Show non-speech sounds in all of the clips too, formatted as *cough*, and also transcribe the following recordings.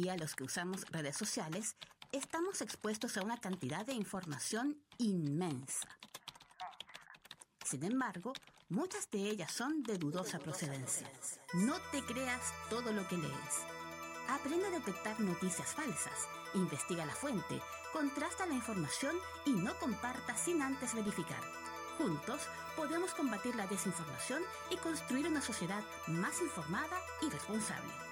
día los que usamos redes sociales estamos expuestos a una cantidad de información inmensa. Sin embargo, muchas de ellas son de dudosa procedencia. No te creas todo lo que lees. Aprende a detectar noticias falsas, investiga la fuente, contrasta la información y no comparta sin antes verificar. Juntos podemos combatir la desinformación y construir una sociedad más informada y responsable.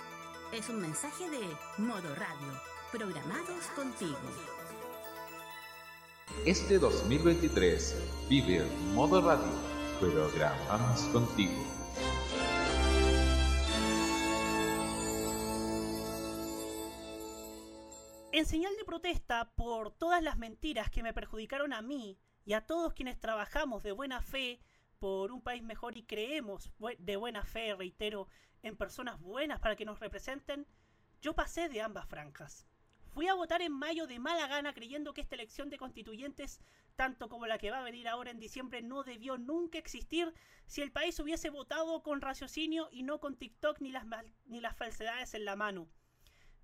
Es un mensaje de Modo Radio, programados contigo. Este 2023 vive Modo Radio, programados contigo. En señal de protesta por todas las mentiras que me perjudicaron a mí y a todos quienes trabajamos de buena fe por un país mejor y creemos de buena fe, reitero, en personas buenas para que nos representen, yo pasé de ambas franjas. Fui a votar en mayo de mala gana creyendo que esta elección de constituyentes, tanto como la que va a venir ahora en diciembre, no debió nunca existir si el país hubiese votado con raciocinio y no con TikTok ni las, ni las falsedades en la mano.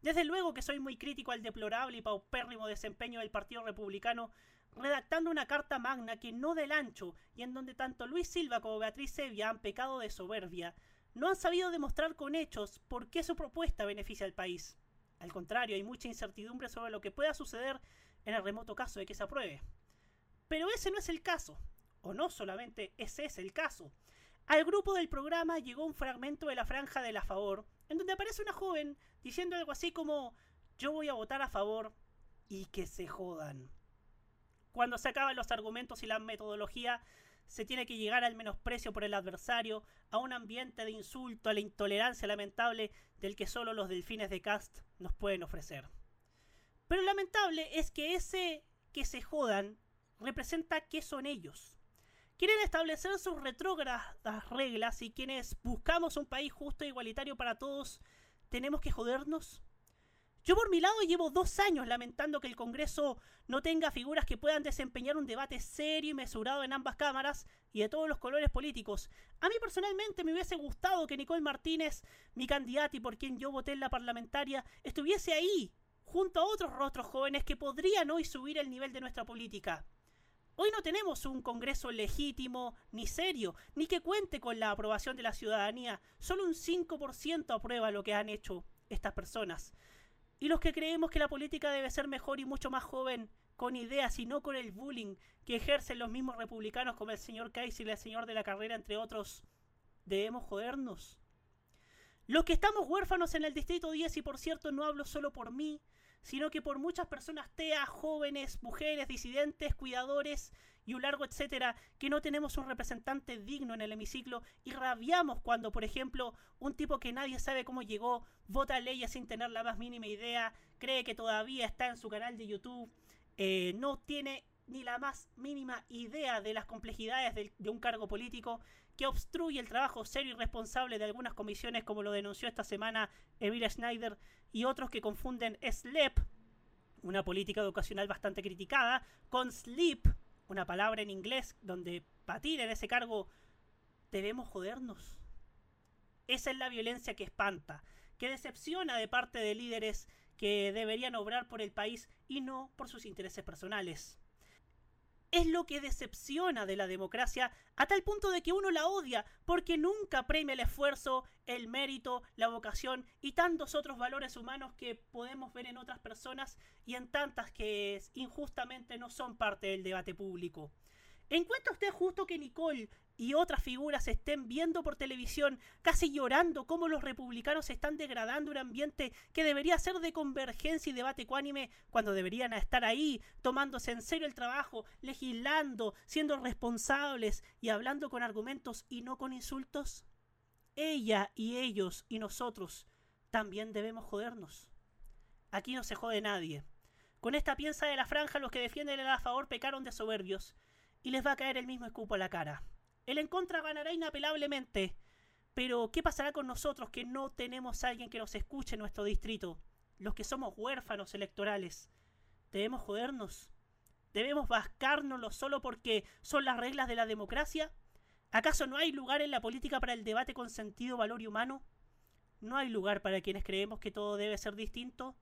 Desde luego que soy muy crítico al deplorable y paupérrimo desempeño del Partido Republicano, redactando una carta magna que no del ancho y en donde tanto Luis Silva como Beatriz Sevilla han pecado de soberbia, no han sabido demostrar con hechos por qué su propuesta beneficia al país. Al contrario, hay mucha incertidumbre sobre lo que pueda suceder en el remoto caso de que se apruebe. Pero ese no es el caso, o no solamente ese es el caso. Al grupo del programa llegó un fragmento de la franja de la favor, en donde aparece una joven diciendo algo así como yo voy a votar a favor y que se jodan. Cuando se acaban los argumentos y la metodología, se tiene que llegar al menosprecio por el adversario, a un ambiente de insulto, a la intolerancia lamentable del que solo los delfines de Cast nos pueden ofrecer. Pero lamentable es que ese que se jodan representa que son ellos. Quieren establecer sus retrógradas reglas y quienes buscamos un país justo e igualitario para todos, ¿tenemos que jodernos? Yo por mi lado llevo dos años lamentando que el Congreso no tenga figuras que puedan desempeñar un debate serio y mesurado en ambas cámaras y de todos los colores políticos. A mí personalmente me hubiese gustado que Nicole Martínez, mi candidata y por quien yo voté en la parlamentaria, estuviese ahí, junto a otros rostros jóvenes que podrían hoy subir el nivel de nuestra política. Hoy no tenemos un Congreso legítimo ni serio, ni que cuente con la aprobación de la ciudadanía. Solo un 5% aprueba lo que han hecho estas personas. Y los que creemos que la política debe ser mejor y mucho más joven, con ideas y no con el bullying que ejercen los mismos republicanos como el señor Kaiser y el señor de la carrera, entre otros, debemos jodernos. Los que estamos huérfanos en el Distrito 10, y por cierto no hablo solo por mí, sino que por muchas personas TEA, jóvenes, mujeres, disidentes, cuidadores y un largo etcétera, que no tenemos un representante digno en el hemiciclo y rabiamos cuando, por ejemplo, un tipo que nadie sabe cómo llegó, vota leyes sin tener la más mínima idea, cree que todavía está en su canal de YouTube, eh, no tiene ni la más mínima idea de las complejidades de, un cargo político, que obstruye el trabajo serio y responsable de algunas comisiones, como lo denunció esta semana Emilia Schneider, y otros que confunden SLEP, una política educacional bastante criticada, con SLEEP, una palabra en inglés donde patir en ese cargo debemos jodernos. Esa es la violencia que espanta, que decepciona de parte de líderes que deberían obrar por el país y no por sus intereses personales es lo que decepciona de la democracia a tal punto de que uno la odia porque nunca premia el esfuerzo, el mérito, la vocación y tantos otros valores humanos que podemos ver en otras personas y en tantas que injustamente no son parte del debate público. ¿Encuentra usted justo que Nicole y otras figuras estén viendo por televisión, casi llorando cómo los republicanos están degradando un ambiente que debería ser de convergencia y debate ecuánime cuando deberían estar ahí, tomándose en serio el trabajo, legislando, siendo responsables y hablando con argumentos y no con insultos? Ella y ellos y nosotros también debemos jodernos. Aquí no se jode nadie. Con esta piensa de la franja los que defienden el a favor pecaron de soberbios y les va a caer el mismo escupo a la cara. El en contra ganará inapelablemente. Pero, ¿qué pasará con nosotros que no tenemos a alguien que nos escuche en nuestro distrito? Los que somos huérfanos electorales. ¿Debemos jodernos? ¿Debemos bascárnoslo solo porque son las reglas de la democracia? ¿Acaso no hay lugar en la política para el debate con sentido, valor y humano? no hay lugar para quienes creemos que todo debe ser distinto.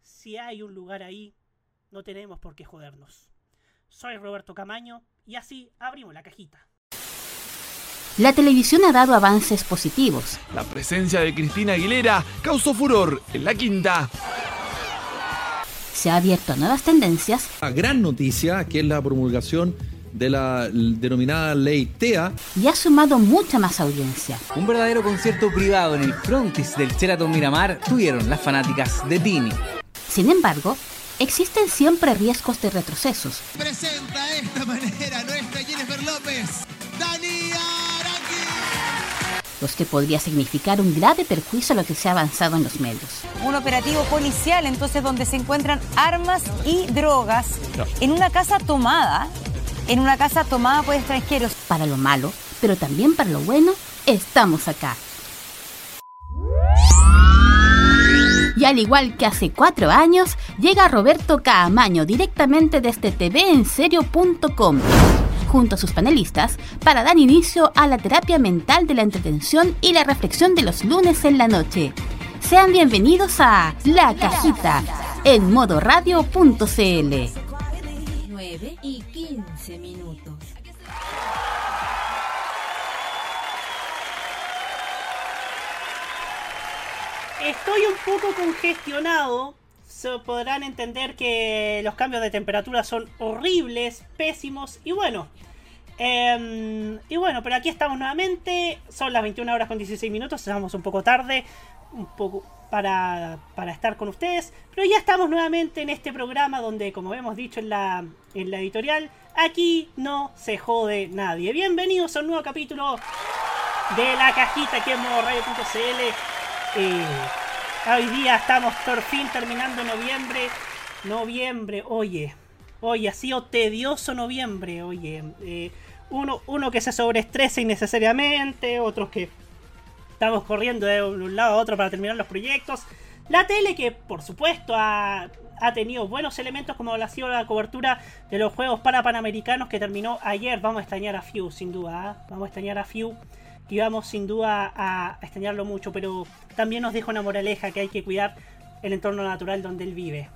Si hay un lugar ahí, no tenemos por qué jodernos. Soy Roberto Camaño y así abrimos la cajita. La televisión ha dado avances positivos. La presencia de Cristina Aguilera causó furor en la quinta. Se ha abierto a nuevas tendencias. La gran noticia, que es la promulgación de la denominada ley TEA. Y ha sumado mucha más audiencia. Un verdadero concierto privado en el frontis del Sheraton Miramar tuvieron las fanáticas de Tini. Sin embargo, existen siempre riesgos de retrocesos. Presenta de esta manera nuestra Jennifer López, Los que podría significar un grave perjuicio a lo que se ha avanzado en los medios. Un operativo policial, entonces, donde se encuentran armas y drogas en una casa tomada en una casa tomada por extranjeros. Para lo malo, pero también para lo bueno, estamos acá. Y al igual que hace cuatro años, llega Roberto Caamaño directamente desde tvenserio.com junto a sus panelistas para dar inicio a la terapia mental de la entretención y la reflexión de los lunes en la noche. Sean bienvenidos a La Cajita en modoradio.cl y 15 minutos. Estoy un poco congestionado. Se podrán entender que los cambios de temperatura son horribles, pésimos y bueno. Em, y bueno, pero aquí estamos nuevamente. Son las 21 horas con 16 minutos. Estamos un poco tarde. Un poco para, estar con ustedes. Pero ya estamos nuevamente en este programa donde, como hemos dicho en la, en la editorial, aquí no se jode nadie. Bienvenidos a un nuevo capítulo de la cajita que es modoradio.cl. hoy día estamos por fin terminando noviembre. Noviembre, oye, oye, ha sido tedioso noviembre, oye. Eh, uno, uno que se sobreestresa innecesariamente, otros que Estamos corriendo de un lado a otro para terminar los proyectos. La tele que por supuesto ha, tenido buenos elementos como ha sido la cobertura de los Juegos para Panamericanos que terminó ayer. Vamos a extrañar a Few sin duda. ¿ah? Vamos a extrañar a Few y vamos sin duda a extrañarlo mucho. Pero también nos deja una moraleja que hay que cuidar el entorno natural donde él vive.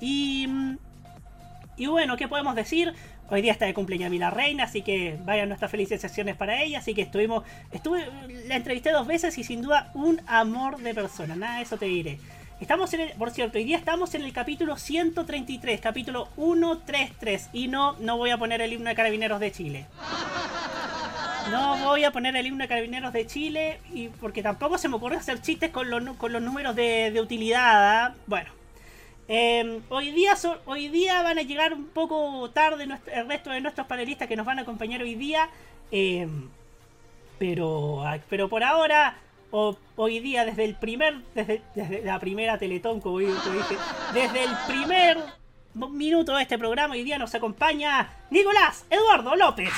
Y, y bueno, ¿qué podemos decir? Hoy día está de cumpleaños mi la reina, así que vayan nuestras felicitaciones para ella. Así que estuvimos, estuve, la entrevisté dos veces y sin duda un amor de persona. Nada de eso te diré. Estamos en el, por cierto, hoy día estamos en el capítulo 133, capítulo 133. Y no, no voy a poner el himno de Carabineros de Chile. No voy a poner el himno de Carabineros de Chile y porque tampoco se me ocurre hacer chistes con los, con los números de, de utilidad. ¿ah? Bueno, Em, hoy, día hoy día van a llegar un poco tarde el resto de nuestros panelistas que nos van a acompañar hoy día. Em, pero, pero por ahora, hoy día, desde el primer, desde, la primera Teletón, como dije, desde el primer minuto de este programa, hoy día nos acompaña Nicolás Eduardo López.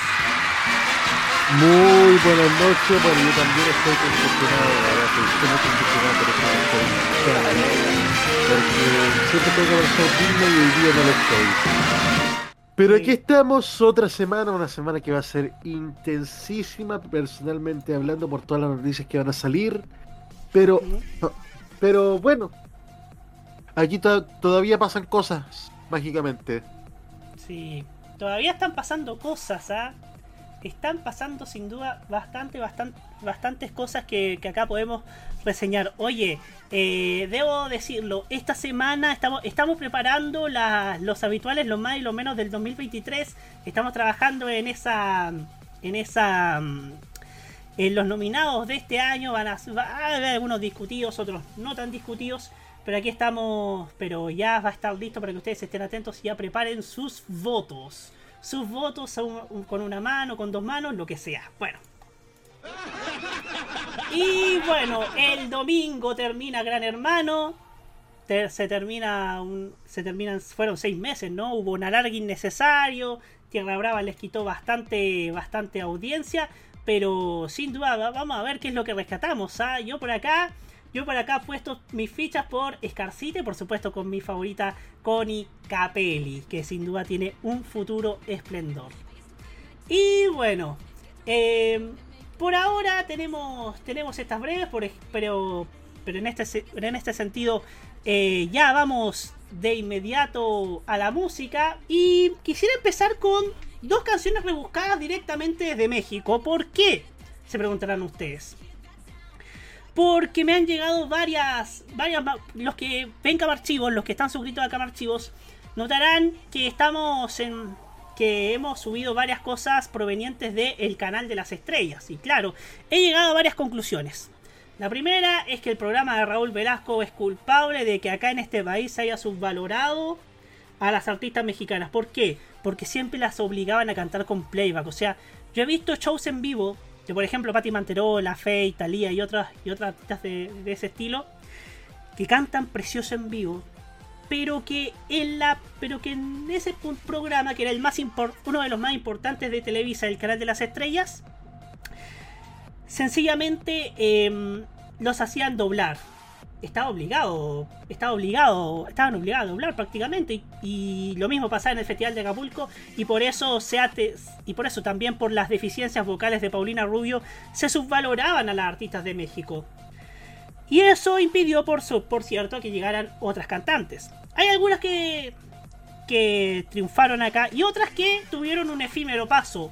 Muy buenas noches, bueno yo también estoy congestionado, estoy muy congestionado por esta porque siempre tengo que haber digno y hoy día no lo estoy. Pero aquí estamos otra semana, una semana que va a ser intensísima personalmente hablando por todas las noticias que van a salir. Pero, pero bueno, aquí todavía pasan cosas, mágicamente. Sí, todavía están pasando cosas, ¿ah? Están pasando sin duda bastante, bastante, bastantes cosas que, acá podemos reseñar. Oye, eh, debo decirlo, esta semana estamos, estamos preparando los habituales, los más y los menos del 2023. Estamos trabajando en esa, en esa, en los nominados de este año. Van a, haber algunos discutidos, otros no tan discutidos. Pero aquí estamos, pero ya va a estar listo para que ustedes estén atentos y ya preparen sus votos sus votos con una mano, con dos manos, lo que sea. Bueno. Y bueno, el domingo termina Gran Hermano. se termina un, se terminan fueron seis meses, ¿no? Hubo un alargue innecesario. Tierra Brava les quitó bastante bastante audiencia, pero sin duda vamos a ver qué es lo que rescatamos. ¿ah? Yo por acá yo por acá puesto mis fichas por Scarcite, por supuesto con mi favorita Connie Capelli, que sin duda tiene un futuro esplendor. Y bueno, em, por ahora tenemos, tenemos estas breves, pero, pero en, este, en este sentido eh, ya vamos de inmediato a la música. Y quisiera empezar con dos canciones rebuscadas directamente desde México. ¿Por qué? Se preguntarán ustedes. Porque me han llegado varias, varias, los que ven Camarchivos, los que están suscritos a Camarchivos, notarán que estamos en, que hemos subido varias cosas provenientes del canal de las estrellas. Y claro, he llegado a varias conclusiones. La primera es que el programa de Raúl Velasco es culpable de que acá en este país se haya subvalorado a las artistas mexicanas. ¿Por qué? Porque siempre las obligaban a cantar con playback. O sea, yo he visto shows en vivo por ejemplo, Patti Manterola, Faye, Talía y otras, y otras artistas de, ese estilo que cantan precioso en vivo, pero que en la pero que en ese programa que era el más uno de los más importantes de Televisa, el canal de las estrellas, sencillamente em, los hacían doblar. Estaba obligado, estaba obligado, estaban obligados a doblar prácticamente y, y lo mismo pasaba en el Festival de Acapulco y por eso se ate- y por eso también por las deficiencias vocales de Paulina Rubio se subvaloraban a las artistas de México. Y eso impidió, por, su- por cierto, que llegaran otras cantantes. Hay algunas que, que triunfaron acá y otras que tuvieron un efímero paso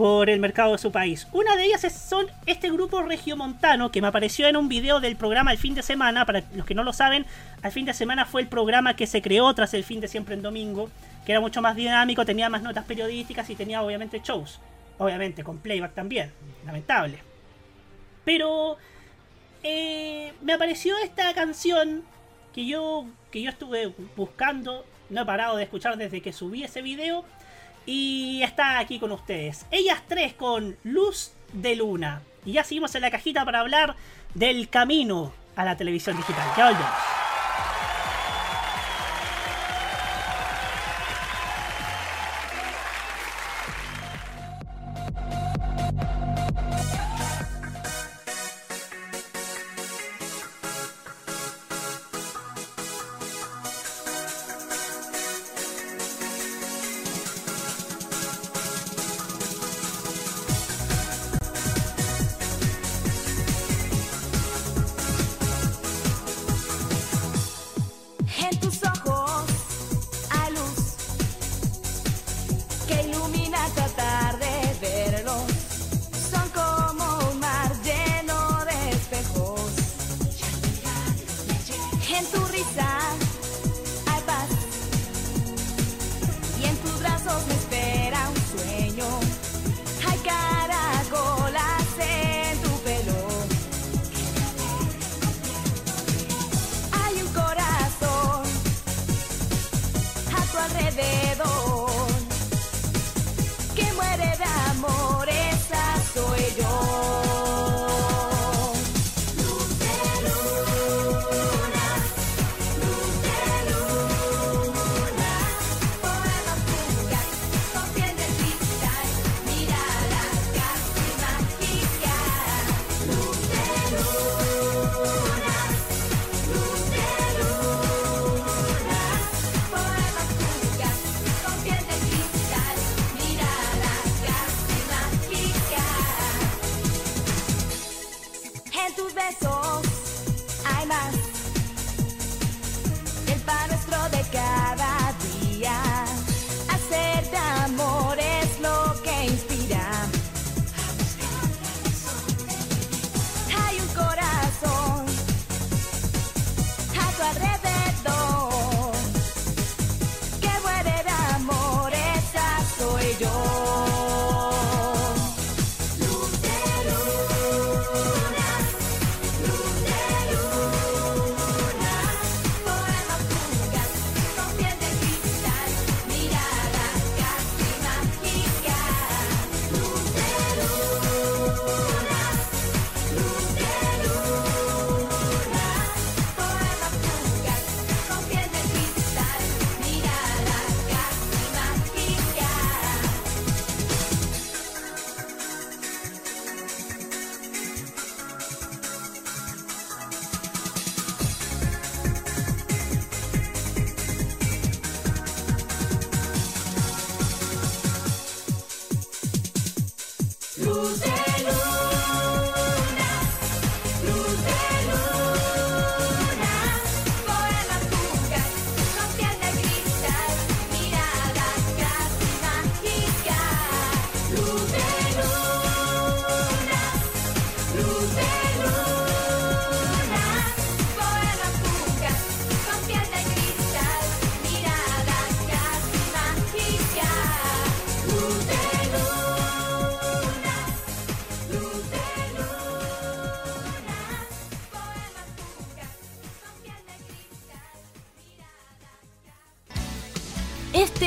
por el mercado de su país. Una de ellas son este grupo regiomontano que me apareció en un video del programa El fin de semana. Para los que no lo saben, Al fin de semana fue el programa que se creó tras el fin de siempre en domingo, que era mucho más dinámico, tenía más notas periodísticas y tenía obviamente shows. Obviamente con playback también, lamentable. Pero eh, me apareció esta canción que yo, que yo estuve buscando, no he parado de escuchar desde que subí ese video. Y está aquí con ustedes. Ellas tres con Luz de Luna. Y ya seguimos en la cajita para hablar del camino a la televisión digital. Ya.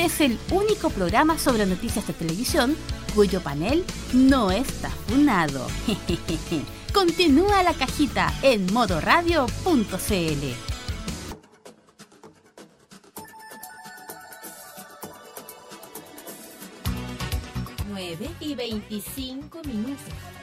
Es el único programa sobre noticias de televisión cuyo panel no está funado. *laughs* Continúa la cajita en modoradio.cl. 9 y 25 minutos.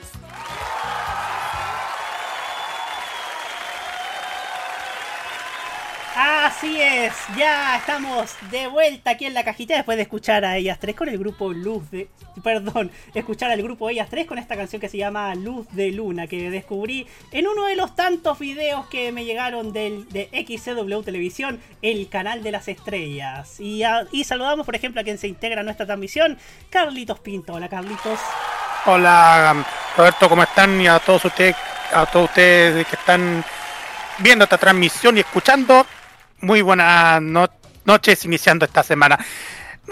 Así es, ya estamos de vuelta aquí en la cajita después de escuchar a ellas tres con el grupo Luz de... Perdón, escuchar al grupo Ellas tres con esta canción que se llama Luz de Luna que descubrí en uno de los tantos videos que me llegaron del, de XCW Televisión, el canal de las estrellas. Y, y saludamos por ejemplo a quien se integra a nuestra transmisión, Carlitos Pinto. Hola Carlitos. Hola Roberto, ¿cómo están? Y a todos ustedes, a todos ustedes que están viendo esta transmisión y escuchando, muy buenas no- noches iniciando esta semana.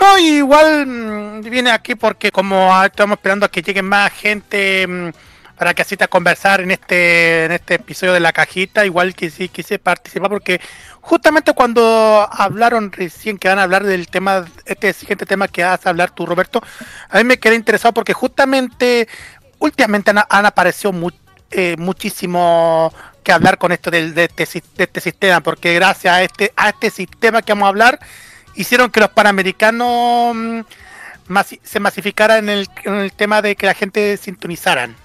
No, igual mm, viene aquí porque como ah, estamos esperando a que llegue más gente mm, para que asista a conversar en este en este episodio de la cajita, igual que sí quise participar porque justamente cuando hablaron recién que van a hablar del tema, este siguiente tema que vas a hablar tú Roberto, a mí me quedé interesado porque justamente últimamente han, aparecido mu- eh, que hablar con esto del, de, este, de este sistema, porque gracias a este, a este sistema que vamos a hablar, hicieron que los panamericanos mm, masi- se masificaran en el, en el tema de que la gente sintonizaran.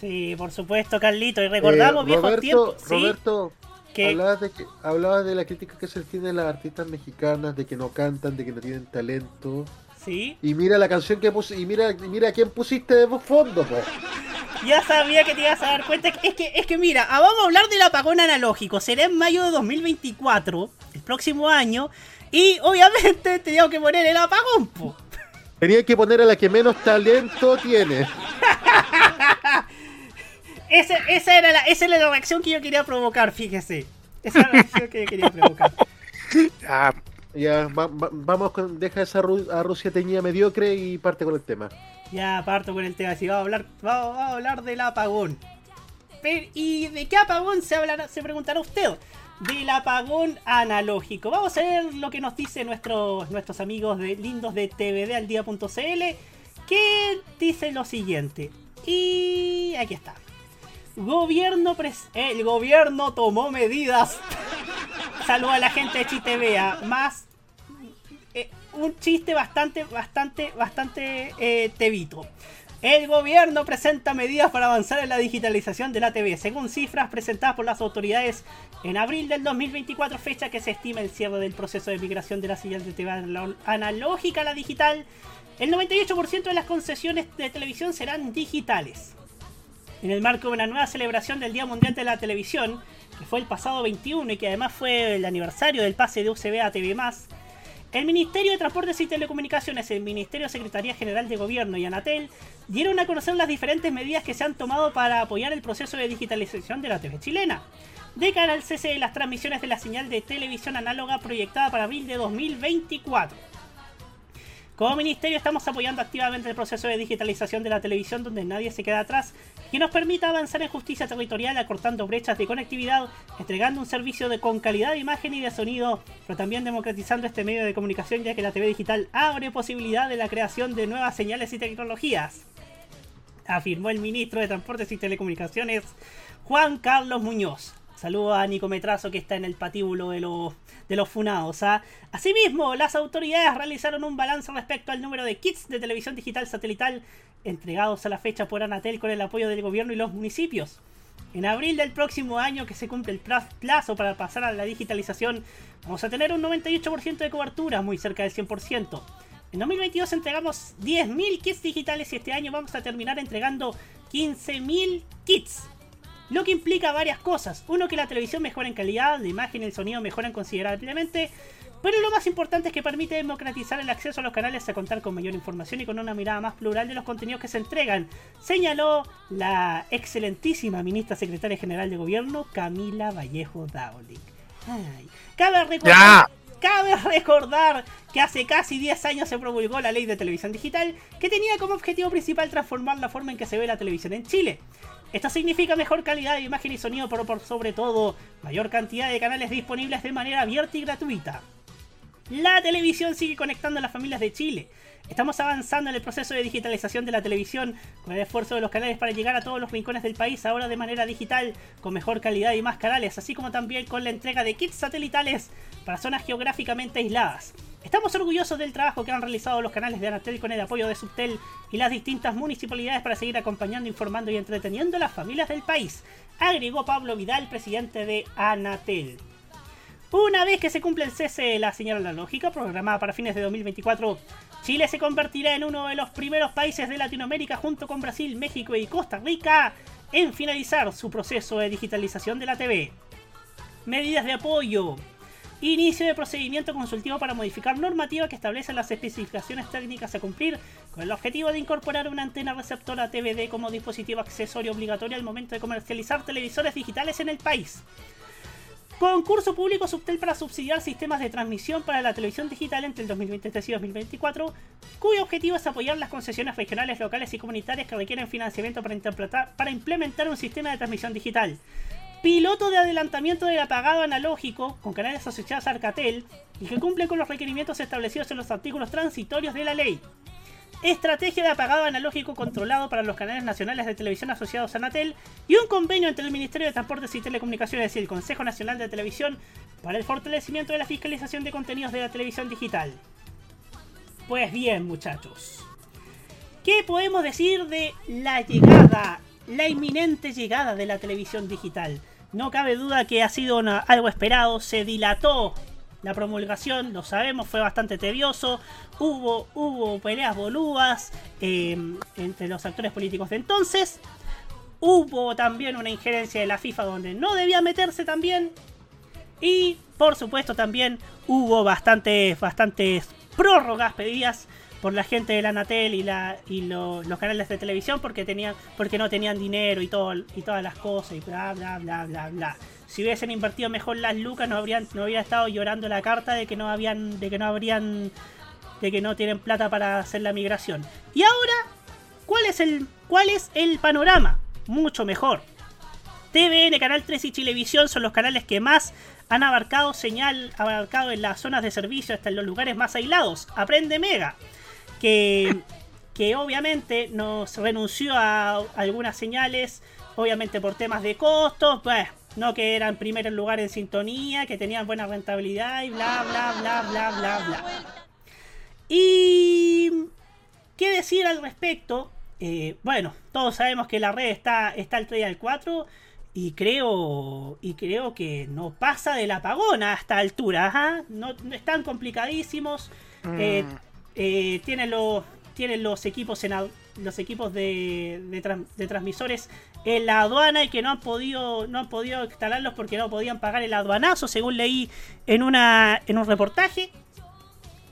Sí, por supuesto Carlitos. Y recordamos Eh, viejos Roberto, tiempos. ¿sí? Roberto, ¿Qué? hablabas de, que, hablabas de la crítica que se tiene a las artistas mexicanas, de que no cantan, de que no tienen talento. Sí. Y mira la canción que puse, y mira, y mira a quién pusiste de fondo, po. Ya sabía que te ibas a dar cuenta. Es que, es que mira, ah, vamos a hablar del apagón analógico. Será en mayo de 2024, el próximo año. Y obviamente *laughs* teníamos que poner el apagón, po. Tenía que poner a la que menos talento tiene. *laughs* Ese- esa, era la, esa era la reacción que yo quería provocar, fíjese. Esa era la reacción que yo quería provocar. *laughs* Ah, Ya, va- va- vamos con, deja esa Ru- a Rusia teñida mediocre y parte con el tema. Ya parto con el tema. Si vamos a hablar, vamos, a hablar del apagón. ¿Y de qué apagón se hablará? Se preguntará usted. Del apagón analógico. Vamos a ver lo que nos dicen nuestros, nuestros amigos de, lindos de tvdaldía.cl. Que dice lo siguiente. Y aquí está. Gobierno pres- el gobierno tomó medidas. *laughs* Saluda a la gente de Chitevea. Más eh, un chiste bastante, bastante, bastante eh, tebito. El gobierno presenta medidas para avanzar en la digitalización de la TV. Según cifras presentadas por las autoridades en abril del 2024, fecha que se estima el cierre del proceso de migración de la señal de TV analógica a la digital, el 98% de las concesiones de televisión serán digitales. En el marco de una nueva celebración del Día Mundial de la Televisión, que fue el pasado 21 y que además fue el aniversario del pase de UCB a TV+, el Ministerio de Transportes y Telecomunicaciones, el Ministerio de Secretaría General de Gobierno y Anatel dieron a conocer las diferentes medidas que se han tomado para apoyar el proceso de digitalización de la TV chilena, de cara al cese de las transmisiones de la señal de televisión análoga proyectada para abril de 2024. Como ministerio estamos apoyando activamente el proceso de digitalización de la televisión donde nadie se queda atrás y nos permita avanzar en justicia territorial acortando brechas de conectividad, entregando un servicio de, con calidad de imagen y de sonido, pero también democratizando este medio de comunicación ya que la TV digital abre posibilidad de la creación de nuevas señales y tecnologías. Afirmó el ministro de Transportes y Telecomunicaciones, Juan Carlos Muñoz. Saludo a Nico Metrazo que está en el patíbulo de los, de los funados. ¿ah? Asimismo, las autoridades realizaron un balance respecto al número de kits de televisión digital satelital entregados a la fecha por Anatel con el apoyo del gobierno y los municipios. En abril del próximo año, que se cumple el pla- plazo para pasar a la digitalización, vamos a tener un 98% de cobertura, muy cerca del 100%. En 2022 entregamos 10.000 kits digitales y este año vamos a terminar entregando 15.000 kits. Lo que implica varias cosas. Uno, que la televisión mejora en calidad, la imagen y el sonido mejoran considerablemente. Pero lo más importante es que permite democratizar el acceso a los canales a contar con mayor información y con una mirada más plural de los contenidos que se entregan, señaló la excelentísima ministra secretaria general de gobierno, Camila Vallejo Dowling. Ay, cabe recordar, cabe recordar que hace casi 10 años se promulgó la ley de televisión digital que tenía como objetivo principal transformar la forma en que se ve la televisión en Chile. Esto significa mejor calidad de imagen y sonido, pero por sobre todo mayor cantidad de canales disponibles de manera abierta y gratuita. La televisión sigue conectando a las familias de Chile. Estamos avanzando en el proceso de digitalización de la televisión, con el esfuerzo de los canales para llegar a todos los rincones del país, ahora de manera digital, con mejor calidad y más canales, así como también con la entrega de kits satelitales para zonas geográficamente aisladas. Estamos orgullosos del trabajo que han realizado los canales de Anatel con el apoyo de Subtel y las distintas municipalidades para seguir acompañando, informando y entreteniendo a las familias del país, agregó Pablo Vidal, presidente de Anatel. Una vez que se cumple el cese de la señal analógica programada para fines de 2024, Chile se convertirá en uno de los primeros países de Latinoamérica junto con Brasil, México y Costa Rica en finalizar su proceso de digitalización de la TV. Medidas de apoyo. Inicio de procedimiento consultivo para modificar normativa que establece las especificaciones técnicas a cumplir con el objetivo de incorporar una antena receptora TVD como dispositivo accesorio obligatorio al momento de comercializar televisores digitales en el país. Concurso público Subtel para subsidiar sistemas de transmisión para la televisión digital entre el 2023 y 2024, cuyo objetivo es apoyar las concesiones regionales, locales y comunitarias que requieren financiamiento para, para implementar un sistema de transmisión digital. Piloto de adelantamiento del apagado analógico con canales asociados a Arcatel y que cumple con los requerimientos establecidos en los artículos transitorios de la ley. Estrategia de apagado analógico controlado para los canales nacionales de televisión asociados a Anatel y un convenio entre el Ministerio de Transportes y Telecomunicaciones y el Consejo Nacional de Televisión para el fortalecimiento de la fiscalización de contenidos de la televisión digital. Pues bien, muchachos. ¿Qué podemos decir de la llegada, la inminente llegada de la televisión digital? No cabe duda que ha sido algo esperado, se dilató la promulgación, lo sabemos, fue bastante tedioso, hubo, hubo peleas boludas eh, entre los actores políticos de entonces, hubo también una injerencia de la FIFA donde no debía meterse también, y por supuesto también hubo bastantes, bastantes prórrogas pedidas por la gente de la Anatel y, la, y lo- los canales de televisión porque tenían porque no tenían dinero y todo y todas las cosas y bla bla bla bla bla. Si hubiesen invertido mejor las lucas no habrían no hubiera estado llorando la carta de que no habían de que no habrían de que no tienen plata para hacer la migración. Y ahora ¿cuál es el cuál es el panorama? Mucho mejor. TVN, Canal 3 y Chilevisión son los canales que más han abarcado señal, abarcado en las zonas de servicio hasta en los lugares más aislados. Aprende Mega, que, que obviamente nos renunció a algunas señales, obviamente por temas de costos, pues no que eran primer lugar en sintonía, que tenían buena rentabilidad y bla bla bla bla bla bla. Y qué decir al respecto. Eh, bueno, todos sabemos que la red está, está al 3 y al 4 y creo y creo que no pasa del apagón a esta altura. No, no están complicadísimos. Eh, eh, tienen los tienen los equipos los equipos de, de transmisores en la aduana y que no han podido no han podido instalarlos porque no podían pagar el aduanazo según leí en una en un reportaje.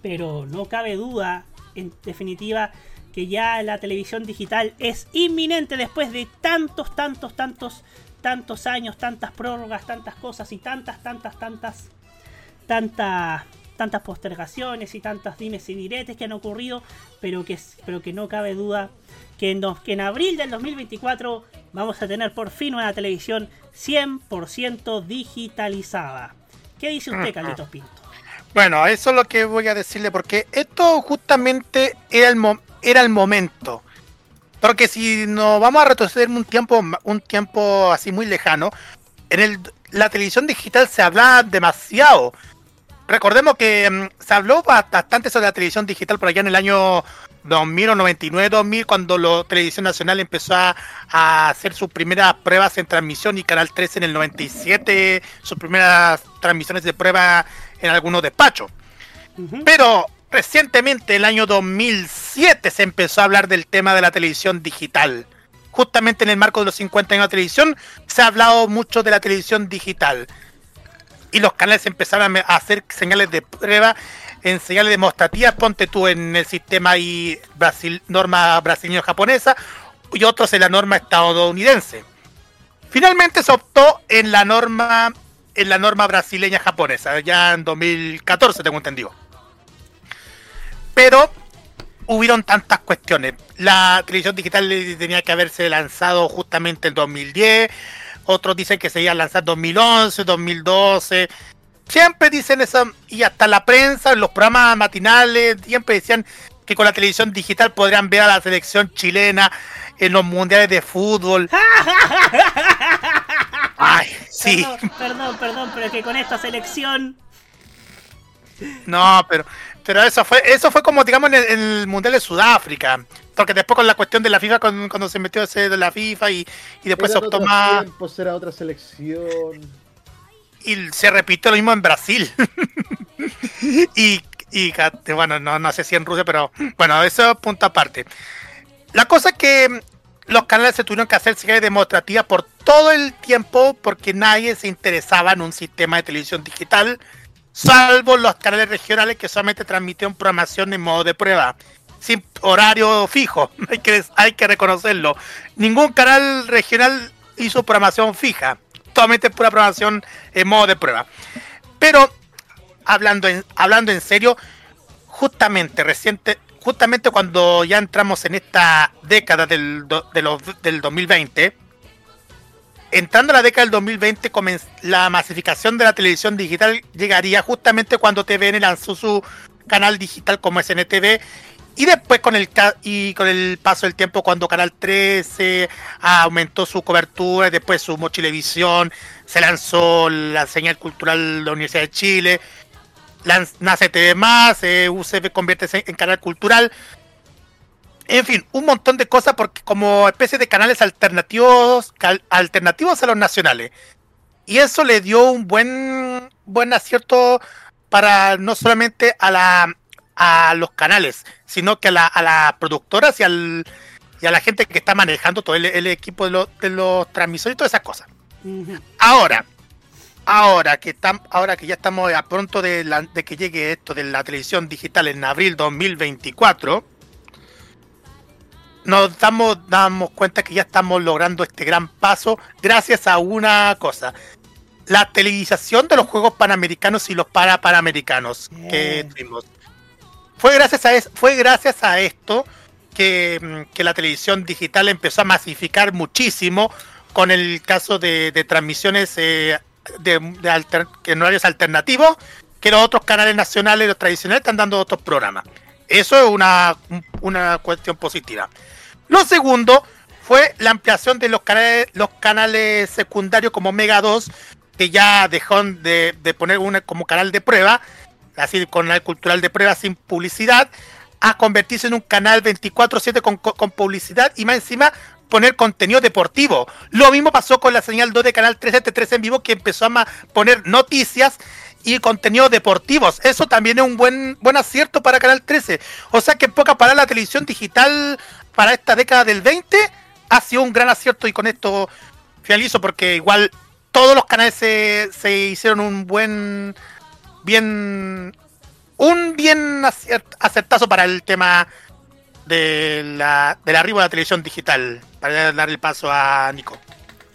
Pero no cabe duda, en definitiva, que ya la televisión digital es inminente después de tantos, tantos, tantos, tantos años, tantas prórrogas, tantas cosas y tantas, tantas, tantas, tantas, tantas postergaciones y tantas dimes y diretes que han ocurrido, pero que, pero que no cabe duda que en, dos- que en abril del 2024 vamos a tener por fin una televisión 100% digitalizada. ¿Qué dice usted. Carlitos Pinto? Bueno, eso es lo que voy a decirle, porque esto justamente era el, mo- era el momento. Porque si nos vamos a retroceder un tiempo, un tiempo así muy lejano, en el, la televisión digital se hablaba demasiado. Recordemos que mm, se habló ba- bastante sobre la televisión digital por allá en el año 2000 o 99, 2000, cuando la televisión nacional empezó a, a hacer sus primeras pruebas en transmisión y Canal 3 en el 97, sus primeras transmisiones de prueba en algunos despachos. Pero recientemente, el año 2007, se empezó a hablar del tema de la televisión digital. Justamente en el marco de los 50 años de televisión, se ha hablado mucho de la televisión digital. Y los canales empezaron a hacer señales de prueba en señales demostrativas. Ponte tú en el sistema y Brasil, norma brasileño-japonesa y otros en la norma estadounidense. Finalmente se optó en la norma en la norma brasileña japonesa, ya en 2014 tengo entendido. Pero hubieron tantas cuestiones. La televisión digital tenía que haberse lanzado justamente en 2010. Otros dicen que se iba a lanzar en 2011, 2012. siempre dicen eso, y hasta la prensa, en los programas matinales, siempre decían que con la televisión digital podrían ver a la selección chilena en los mundiales de fútbol. *laughs* Ay, sí. Perdón, perdón, perdón, pero que con esta selección. No, pero pero eso fue eso fue como digamos en el, en el mundial de Sudáfrica, porque después con la cuestión de la FIFA con- cuando se metió ese de la FIFA y, y después se optó más tiempos, era otra selección. y se repitió lo mismo en Brasil. *laughs* y, y bueno, no, no sé si en Rusia, pero bueno, eso es punto aparte. La cosa es que los canales se tuvieron que hacer series demostrativas por todo el tiempo porque nadie se interesaba en un sistema de televisión digital, salvo los canales regionales que solamente transmitieron programación en modo de prueba, sin horario fijo, *laughs* hay que, hay que reconocerlo. Ningún canal regional hizo programación fija, totalmente pura programación en modo de prueba. Pero hablando en, hablando en serio, justamente reciente, justamente cuando ya entramos en esta década del, del 2020, entrando a la década del 2020, comenz- la masificación de la televisión digital llegaría justamente cuando TVN lanzó su canal digital como SNTV y después con el y con el paso del tiempo cuando Canal 13 aumentó su cobertura después su Mochilevisión, se lanzó la señal cultural de la Universidad de Chile, nace TV más, eh, UCB convierte en, canal cultural. En fin, un montón de cosas porque como especie de canales alternativos, alternativos a los nacionales. Y eso le dio un buen buen acierto para no solamente a la a los canales, sino que a la, a las productoras y al y a la gente que está manejando todo el, el equipo de, los de los transmisores y todas esas cosas. Ahora, ahora que tam- ahora que ya estamos a pronto de, la- de que llegue esto de la televisión digital en abril 2024, nos damos, damos cuenta que ya estamos logrando este gran paso gracias a una cosa. La televisación de los Juegos Panamericanos y los para Panamericanos que tuvimos. Fue gracias a, es- fue gracias a esto que, mm, que la televisión digital empezó a masificar muchísimo con el caso de, de transmisiones eh, de, de alter- en horarios alternativos que los otros canales nacionales, los tradicionales, están dando otros programas. Eso es una, una cuestión positiva. Lo segundo fue la ampliación de los canales, los canales secundarios como Mega 2, que ya dejó de, de poner una como canal de prueba, así con el cultural de prueba sin publicidad, a convertirse en un canal 24/7 con, con- publicidad y más encima poner contenido deportivo. Lo mismo pasó con la señal 2 de Canal 13 T3 en vivo que empezó a poner noticias y contenidos deportivos. Eso también es un buen buen acierto para Canal 13. O sea que en poca palabra la televisión digital para esta década del 20 ha sido un gran acierto y con esto finalizo porque igual todos los canales se, se hicieron un buen bien un bien acertazo para el tema de la, del arribo de la televisión digital para dar el paso a Nico.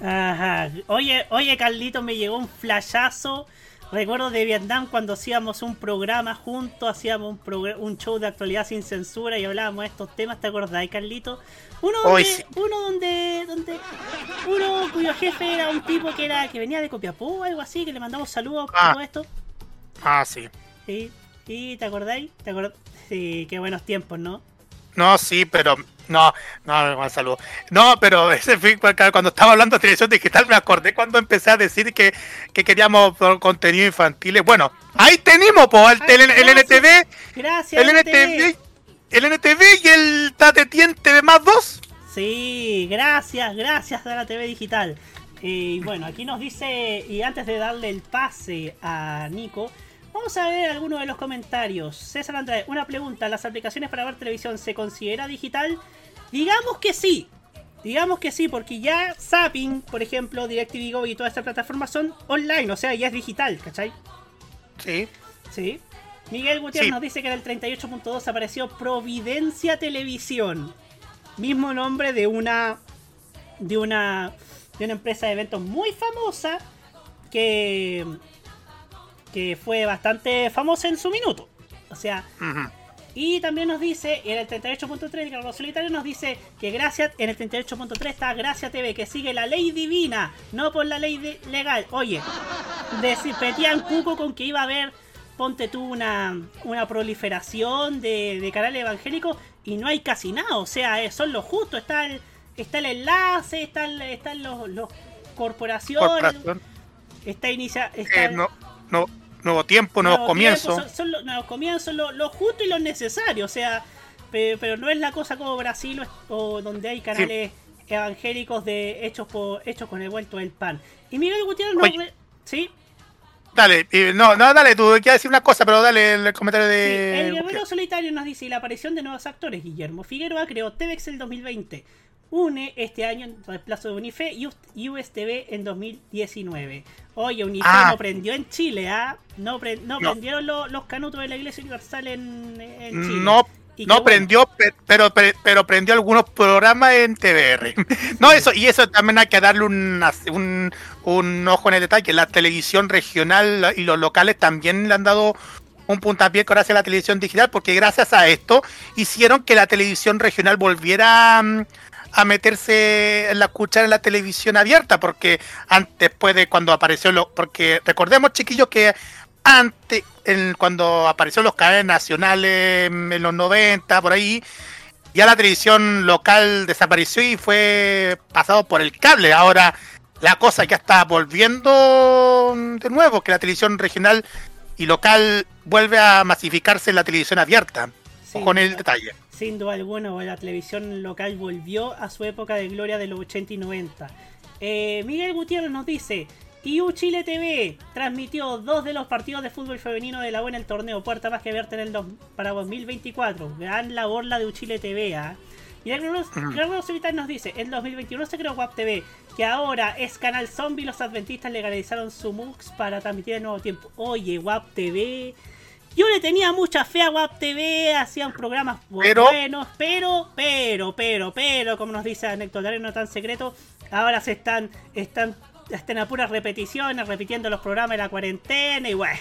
Ajá. Oye, oye, Carlito, me llegó un flashazo. Recuerdo de Vietnam cuando hacíamos un programa juntos, hacíamos un, un show de actualidad sin censura y hablábamos de estos temas, ¿te acordás, Carlito? Uno Hoy donde, sí. uno donde, donde, uno cuyo jefe era un tipo que era que venía de Copiapó o algo así, que le mandamos saludos por Ah. todo esto. Ah, sí. Sí, sí, ¿te acordáis? ¿Te acordás? Sí, qué buenos tiempos, ¿no? No, sí, pero no, no, mal saludo. No, pero *laughs* ese cuando estaba hablando de televisión digital, me acordé cuando empecé a decir que, que queríamos contenido infantil. Bueno, ahí tenemos, po, el, el, el NTV, Gracias, el NTV, el NTV y el Tatetien TV más 2. Sí, gracias, gracias a la TV digital. Eh, Y bueno, aquí nos dice, y antes de darle el pase a Nico, vamos a ver algunos de los comentarios. César Andrade, una pregunta, ¿las aplicaciones para ver televisión se considera digital? Digamos que sí. Digamos que sí, porque ya Zapping, por ejemplo, DirecTV Go y todas estas plataformas son online, o sea, ya es digital, ¿cachai? Sí. Sí. Miguel Gutiérrez Sí. nos dice que en el 38.2 apareció Providencia Televisión. Mismo nombre de una. de una. de una empresa de eventos muy famosa. que. Que fue bastante famosa en su minuto. O sea. Y también nos dice, en el 38.3, Carlos Solitario nos dice que gracias, en el 38.3 está Gracia TV, que sigue la ley divina, no por la ley de- legal. Oye, Despetían cuco con que iba a haber, ponte tú, una, una proliferación de, de canales evangélicos y no hay casi nada. O sea, eh, son lo justo. Está el, está el enlace, está están los, los corporaciones. Está inicia, está Eh, no, no, nuevo tiempo, nuevos comienzos. Son, son los nuevos comienzos, lo, lo justo y lo necesario. O sea, pe- pero no es la cosa como Brasil o, donde hay canales evangélicos de hechos por hechos con el vuelto del pan. Y Miguel Gutiérrez Oye. ¿Sí? Dale, no, no, dale, tú quieres decir una cosa, pero dale el comentario Sí, de. el guerrero solitario nos dice la aparición de nuevos actores. Guillermo Figueroa creó TVX el 2020. UNE este año en reemplazo de Unife y US- USTV en 2019. Oye, Unife Ah. no prendió en Chile, ¿ah? No, pre- no No. prendieron lo- los canutos de la Iglesia Universal en, en Chile. No, Y no bueno. prendió, pe- pero, pe- pero prendió algunos programas en TVR. *laughs* No, eso, y eso también hay que darle un, un, un ojo en el detalle, la televisión regional y los locales también le han dado un puntapié gracias a la televisión digital, porque gracias a esto hicieron que la televisión regional volviera mm, a meterse en la cuchara en la televisión abierta, porque antes, después de cuando apareció lo, porque recordemos chiquillos que antes, en- cuando apareció los canales nacionales mm, en los 90, por ahí, ya la televisión local desapareció y fue pasado por el cable. Ahora la cosa ya está volviendo de nuevo, que la televisión regional y local vuelve a masificarse en la televisión abierta. Sí, en el detalle. Sin duda alguna, la televisión local volvió a su época de gloria de los 80 y 90. Eh, Miguel Gutiérrez nos dice, IU Chile TV transmitió dos de los partidos de fútbol femenino de la buena el torneo Puerta Más que Verte en el dos- para 2024. Gran labor la de U Chile TV, ¿ah? Y Solitario nos dice, en 2021 se creó WAP TV, que ahora es canal zombie, los adventistas legalizaron su MUX para transmitir el nuevo tiempo. Oye, WAP TV... Yo le tenía mucha fe a WAP TV, hacían programas Pero- buenos, pero, pero, pero, pero, como nos dice Anecdotario No Tan Secreto, ahora se están, están, están a puras repeticiones, repitiendo los programas de la cuarentena y bueno,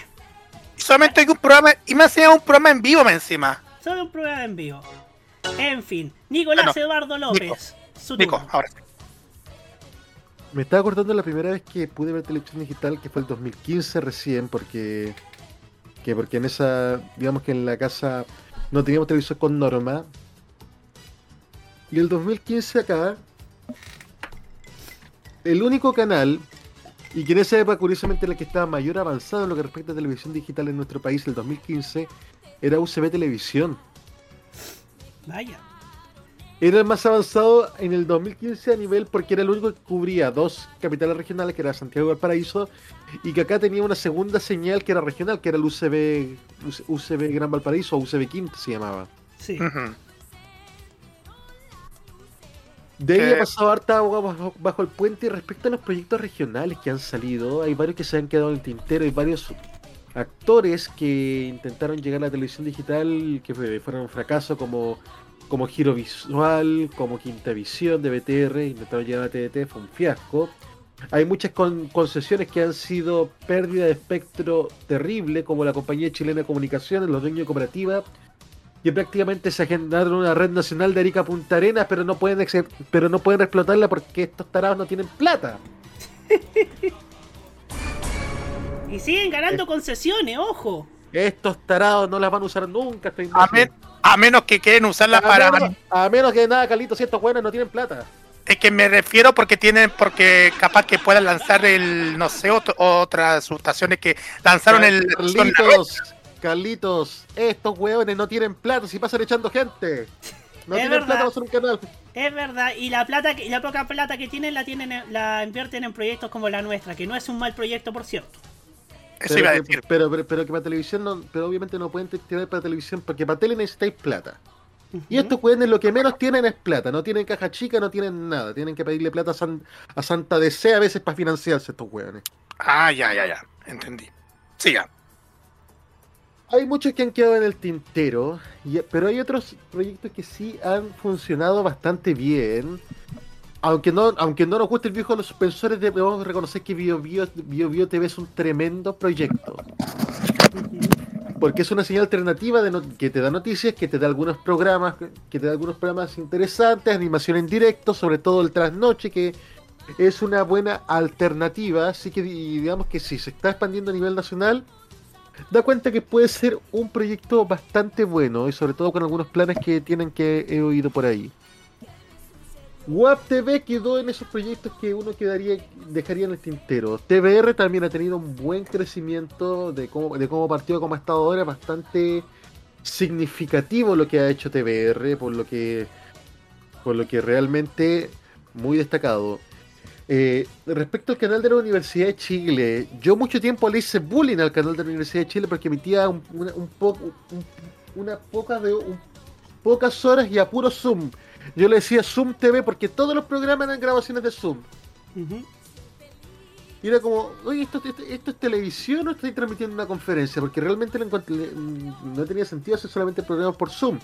Solamente hay un programa, y más allá un programa en vivo encima. solo un programa en vivo. En fin, Nicolás Bueno, Eduardo López, su Nico, ahora sí. Me estaba acordando la primera vez que pude ver televisión digital, que fue el 2015 recién, porque que porque en esa, digamos que en la casa no teníamos televisor con norma. Y el 2015 acá, el único canal, y que en esa época curiosamente el que estaba mayor avanzado en lo que respecta a televisión digital en nuestro país, el 2015, era UCB Televisión. Vaya. Era el más avanzado en el 2015 a nivel porque era el único que cubría dos capitales regionales, que era Santiago y Valparaíso, y que acá tenía una segunda señal que era regional, que era el UCB, UCB Gran Valparaíso o UCB Quinto se llamaba. Sí. De ahí Eh. ha pasado harta agua bajo, bajo el puente y respecto a los proyectos regionales que han salido, hay varios que se han quedado en el tintero, hay varios actores que intentaron llegar a la televisión digital que fue- fueron un fracaso como, como Giro Visual, como Quinta Visión de BTR, intentaron llegar a TDT, fue un fiasco. Hay muchas con- concesiones que han sido pérdida de espectro terrible, como la compañía chilena de comunicaciones, los dueños de cooperativa, que prácticamente se agendaron una red nacional de Arica a Punta Arenas, pero no pueden pero no pueden explotarla porque estos tarados no tienen plata. *laughs* Y siguen ganando concesiones, ojo. Estos tarados no las van a usar nunca. esta A. a menos que quieren usarla A para. menos, a menos que nada, Carlitos, si estos buenos no tienen plata. Es que me refiero porque tienen, porque capaz que puedan lanzar el, no sé, otro- otras estaciones que lanzaron el. Carlitos, Carlitos, estos hueones no tienen plata si pasan echando gente. No Es tienen verdad. plata para hacer un canal. Es verdad, y la plata que, y la poca plata que tienen la tienen en- la invierten en proyectos como la nuestra, que no es un mal proyecto por cierto. Eso pero, iba a que- decir. Pero, pero, pero que para televisión no, pero obviamente no pueden tirar para televisión porque para tele necesitáis plata. Y estos hueones lo que menos tienen es plata, no tienen caja chica, no tienen nada, tienen que pedirle plata a, San- a Santa DC a veces para financiarse estos hueones. Ah, ya, ya, ya. Entendí. Siga. Hay muchos que han quedado en el tintero, y- pero hay otros proyectos que sí han funcionado bastante bien. Aunque no, aunque no nos guste el viejo de los suspensores, debemos reconocer que Bio Bio, Bio Bio es un tremendo proyecto. Porque es una señal alternativa que te da noticias, que te da algunos programas, que te da algunos programas interesantes, animación en directo, sobre todo el trasnoche, que es una buena alternativa, así que di- digamos que si se está expandiendo a nivel nacional, da cuenta que puede ser un proyecto bastante bueno y sobre todo con algunos planes que tienen que he oído por ahí. WAP TV quedó en esos proyectos que uno quedaría dejaría en el tintero. TBR también ha tenido un buen crecimiento de cómo, de cómo partió, ha estado ahora, bastante significativo lo que ha hecho TBR, por lo que, por lo que realmente muy destacado. Eh, respecto al canal de la Universidad de Chile, yo mucho tiempo le hice bullying al canal de la Universidad de Chile porque emitía un, una, un un- una poca de, pocas horas y a puro Zoom. Yo le decía Zoom TV porque todos los programas eran grabaciones de Zoom. Y era como, oye, ¿esto, esto, esto es televisión o estoy transmitiendo una conferencia? Porque realmente mm, no tenía sentido hacer solamente programas por Zoom.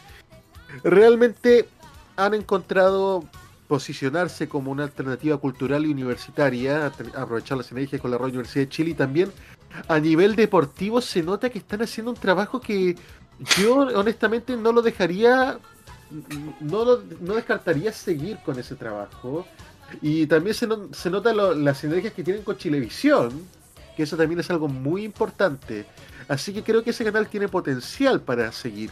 Realmente han encontrado posicionarse como una alternativa cultural y universitaria, aprovechar las sinergias con la Radio Universidad de Chile y también a nivel deportivo se nota que están haciendo un trabajo que yo honestamente no lo dejaría, no, lo- no descartaría seguir con ese trabajo. Y también se, no- se nota lo- las sinergias que tienen con Chilevisión, que eso también es algo muy importante. Así que creo que ese canal tiene potencial para seguir.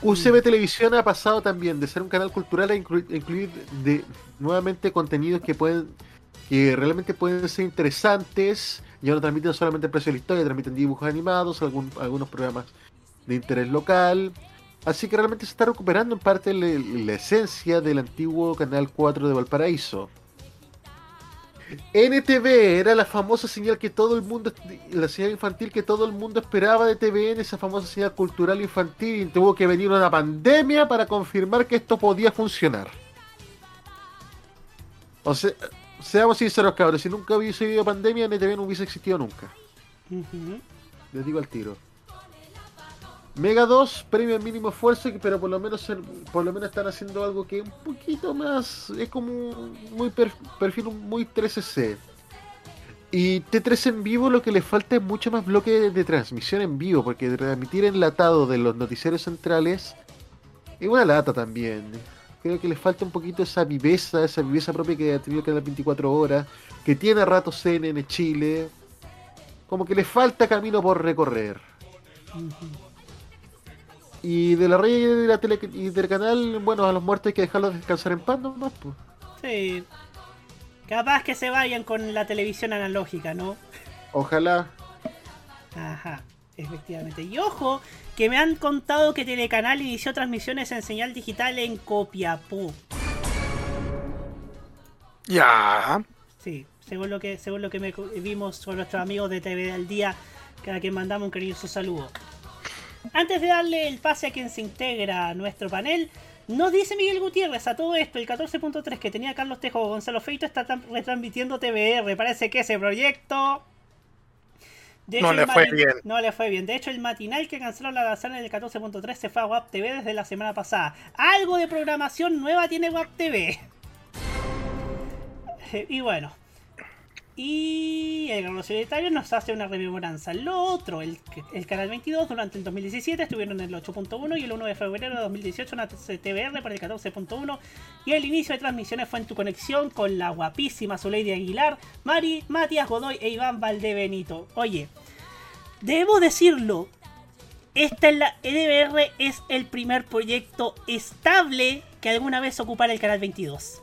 UCB Televisión ha pasado también de ser un canal cultural a inclu- a incluir de, nuevamente contenidos que pueden que realmente pueden ser interesantes. Ya no transmiten solamente el precio de la historia, transmiten dibujos animados, algún- algunos programas de interés local. Así que realmente se está recuperando en parte la, la esencia del antiguo Canal 4 de Valparaíso. NTV era la famosa señal que todo el mundo, la señal infantil que todo el mundo esperaba de TVN, esa famosa señal cultural infantil, y tuvo que venir una pandemia para confirmar que esto podía funcionar. O sea, seamos sinceros, cabros, si nunca hubiese habido pandemia, NTV no hubiese existido nunca. Les digo al tiro. Mega 2, premio mínimo esfuerzo, pero por lo menos por lo menos están haciendo algo que un poquito más es como muy per- perfil muy 13C. Y T3 en vivo lo que le falta es mucho más bloque de, transmisión en vivo, porque transmitir enlatado de los noticieros centrales es una lata también. Creo que le falta un poquito esa viveza, esa viveza propia que ha tenido canal 24 horas, que tiene a ratos CNN Chile. Como que le falta camino por recorrer. Y de la red y de la tele y del canal, bueno, a los muertos hay que dejarlos descansar en paz nomás, pues. Sí. Capaz que se vayan con la televisión analógica, ¿no? Ojalá. Ajá, efectivamente. Y ojo, que me han contado que Telecanal inició transmisiones en señal digital en Copiapó. Ya. Sí, según lo que, según lo que me vimos con nuestros amigos de TV al día, cada que mandamos un cariñoso saludo. Antes de darle el pase a quien se integra a nuestro panel, nos dice Miguel Gutiérrez a todo esto, el 14.3 que tenía Carlos Tejo o Gonzalo Feito está retransmitiendo TVR. Parece que ese proyecto... No le fue bien. No le fue bien. De hecho, el matinal que canceló la gazana del 14.3 se fue a WAP TV desde la semana pasada. Algo de programación nueva tiene WAP TV. *laughs* Y bueno. Y el Carlos Solitario nos hace una rememoranza. Lo otro, el, Canal 22 durante el 2017 estuvieron en el 8.1 y el 1 de febrero de 2018 en la TVR para el 14.1 y el inicio de transmisiones fue en tu conexión con la guapísima Zuleide Aguilar, Mari, Matías Godoy e Iván Valdebenito. Oye, debo decirlo, esta es la EDBR es el primer proyecto estable que alguna vez ocupara el Canal 22.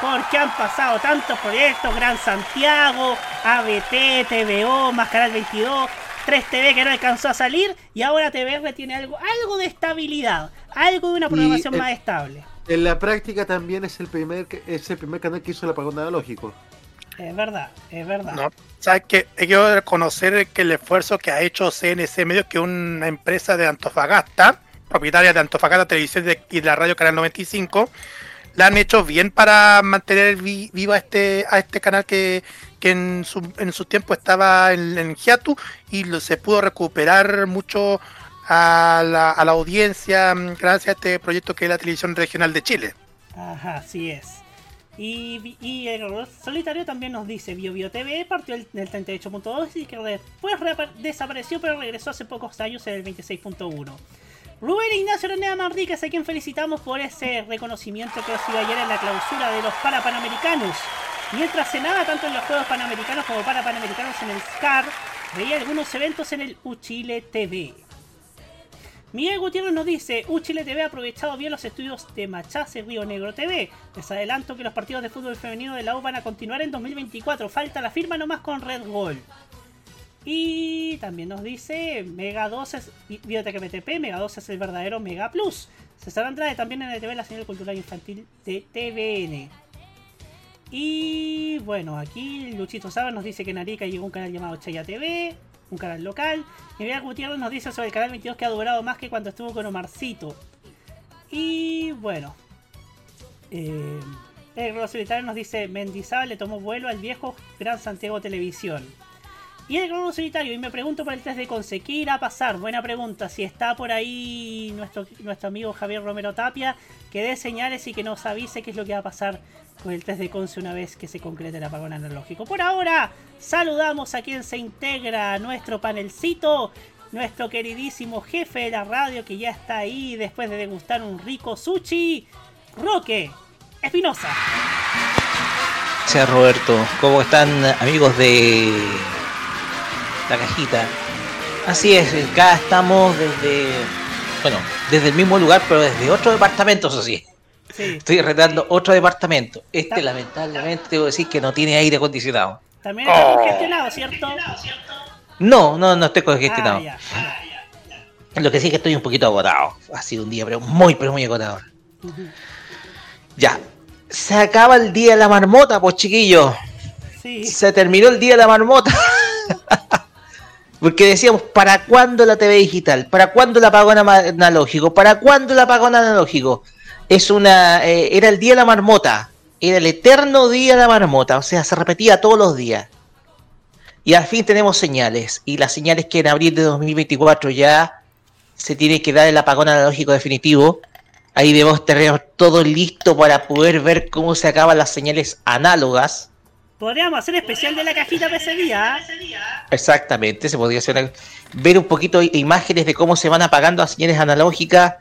Porque han pasado tantos proyectos, Gran Santiago, ABT, TVO, más Canal 22, 3TV que no alcanzó a salir y ahora TVR tiene algo, algo de estabilidad, algo de una programación Y, eh, más estable. En la práctica también es el primer es el primer canal que hizo el apagón analógico. Es verdad, es verdad. No, ¿sabes qué? Hay que reconocer que el esfuerzo que ha hecho CNC Medios, que es una empresa de Antofagasta, propietaria de Antofagasta Televisión y de la radio Canal 95, la han hecho bien para mantener vi- viva este, a este canal que, que en, su, en su tiempo estaba en, en hiatu y se pudo recuperar mucho a la, a la audiencia mm, gracias a este proyecto que es la televisión regional de Chile. Ajá, así es. Y, y el solitario también nos dice, Bio Bio TV partió el- del 38.2 y que después desapareció pero regresó hace pocos años en el 26.1. Rubén Ignacio Renea Manríquez, a quien felicitamos por ese reconocimiento que recibió ayer en la clausura de los Parapanamericanos. Mientras cenaba tanto en los Juegos Panamericanos como Parapanamericanos en el SCAR, veía algunos eventos en el Uchile TV. Miguel Gutiérrez nos dice, Uchile TV ha aprovechado bien los estudios de Machaz y Río Negro TV. Les adelanto que los partidos de fútbol femenino de la U van a continuar en 2024. Falta la firma nomás con Red Gold. Y también nos dice Mega 2 es Biblioteca MTP, Mega 2 es el verdadero Mega Plus. César Andrade también en el TV La Señal Cultural Infantil de TVN. Y bueno, aquí Luchito Saba nos dice que en Arica llegó un canal llamado Chaya TV, un canal local. Y Miguel Gutiérrez nos dice sobre el canal 22 que ha durado más que cuando estuvo con Omarcito. Y bueno, eh, el Solitario nos dice Mendizábal le tomó vuelo al viejo Gran Santiago Televisión. Y el globo solitario, y me pregunto por el test de Conce, ¿qué irá a pasar? Buena pregunta, si está por ahí nuestro, nuestro amigo Javier Romero Tapia, que dé señales y que nos avise qué es lo que va a pasar con el test de Conce una vez que se concrete el apagón analógico. Por ahora, saludamos a quien se integra a nuestro panelcito, nuestro queridísimo jefe de la radio que ya está ahí después de degustar un rico sushi, Roque Espinosa. Gracias Roberto, ¿cómo están amigos de la cajita. Así es, acá estamos desde, bueno, desde el mismo lugar, pero desde otro departamento, eso sí. Estoy arrendando otro departamento. Este, lamentablemente, debo decir que no tiene aire acondicionado. También está congestionado, ¿cierto? No, no, no estoy congestionado. Lo que sí es que estoy un poquito agotado. Ha sido un día, pero muy, pero muy agotador. Ya. Se acaba el día de la marmota, pues chiquillos. Se terminó el día de la marmota. *laughs* Porque decíamos, ¿para cuándo la TV digital? ¿Para cuándo el apagón analógico? ¿Para cuándo el apagón analógico? Es una, eh, era el día de la marmota. Era el eterno día de la marmota. O sea, se repetía todos los días. Y al fin tenemos señales. Y las señales que en abril de 2024 ya se tiene que dar el apagón analógico definitivo. Ahí debemos tener todo listo para poder ver cómo se acaban las señales análogas Podríamos hacer especial de la cajita de ese día. Exactamente, se podría hacer ver un poquito imágenes de cómo se van apagando las señales analógicas.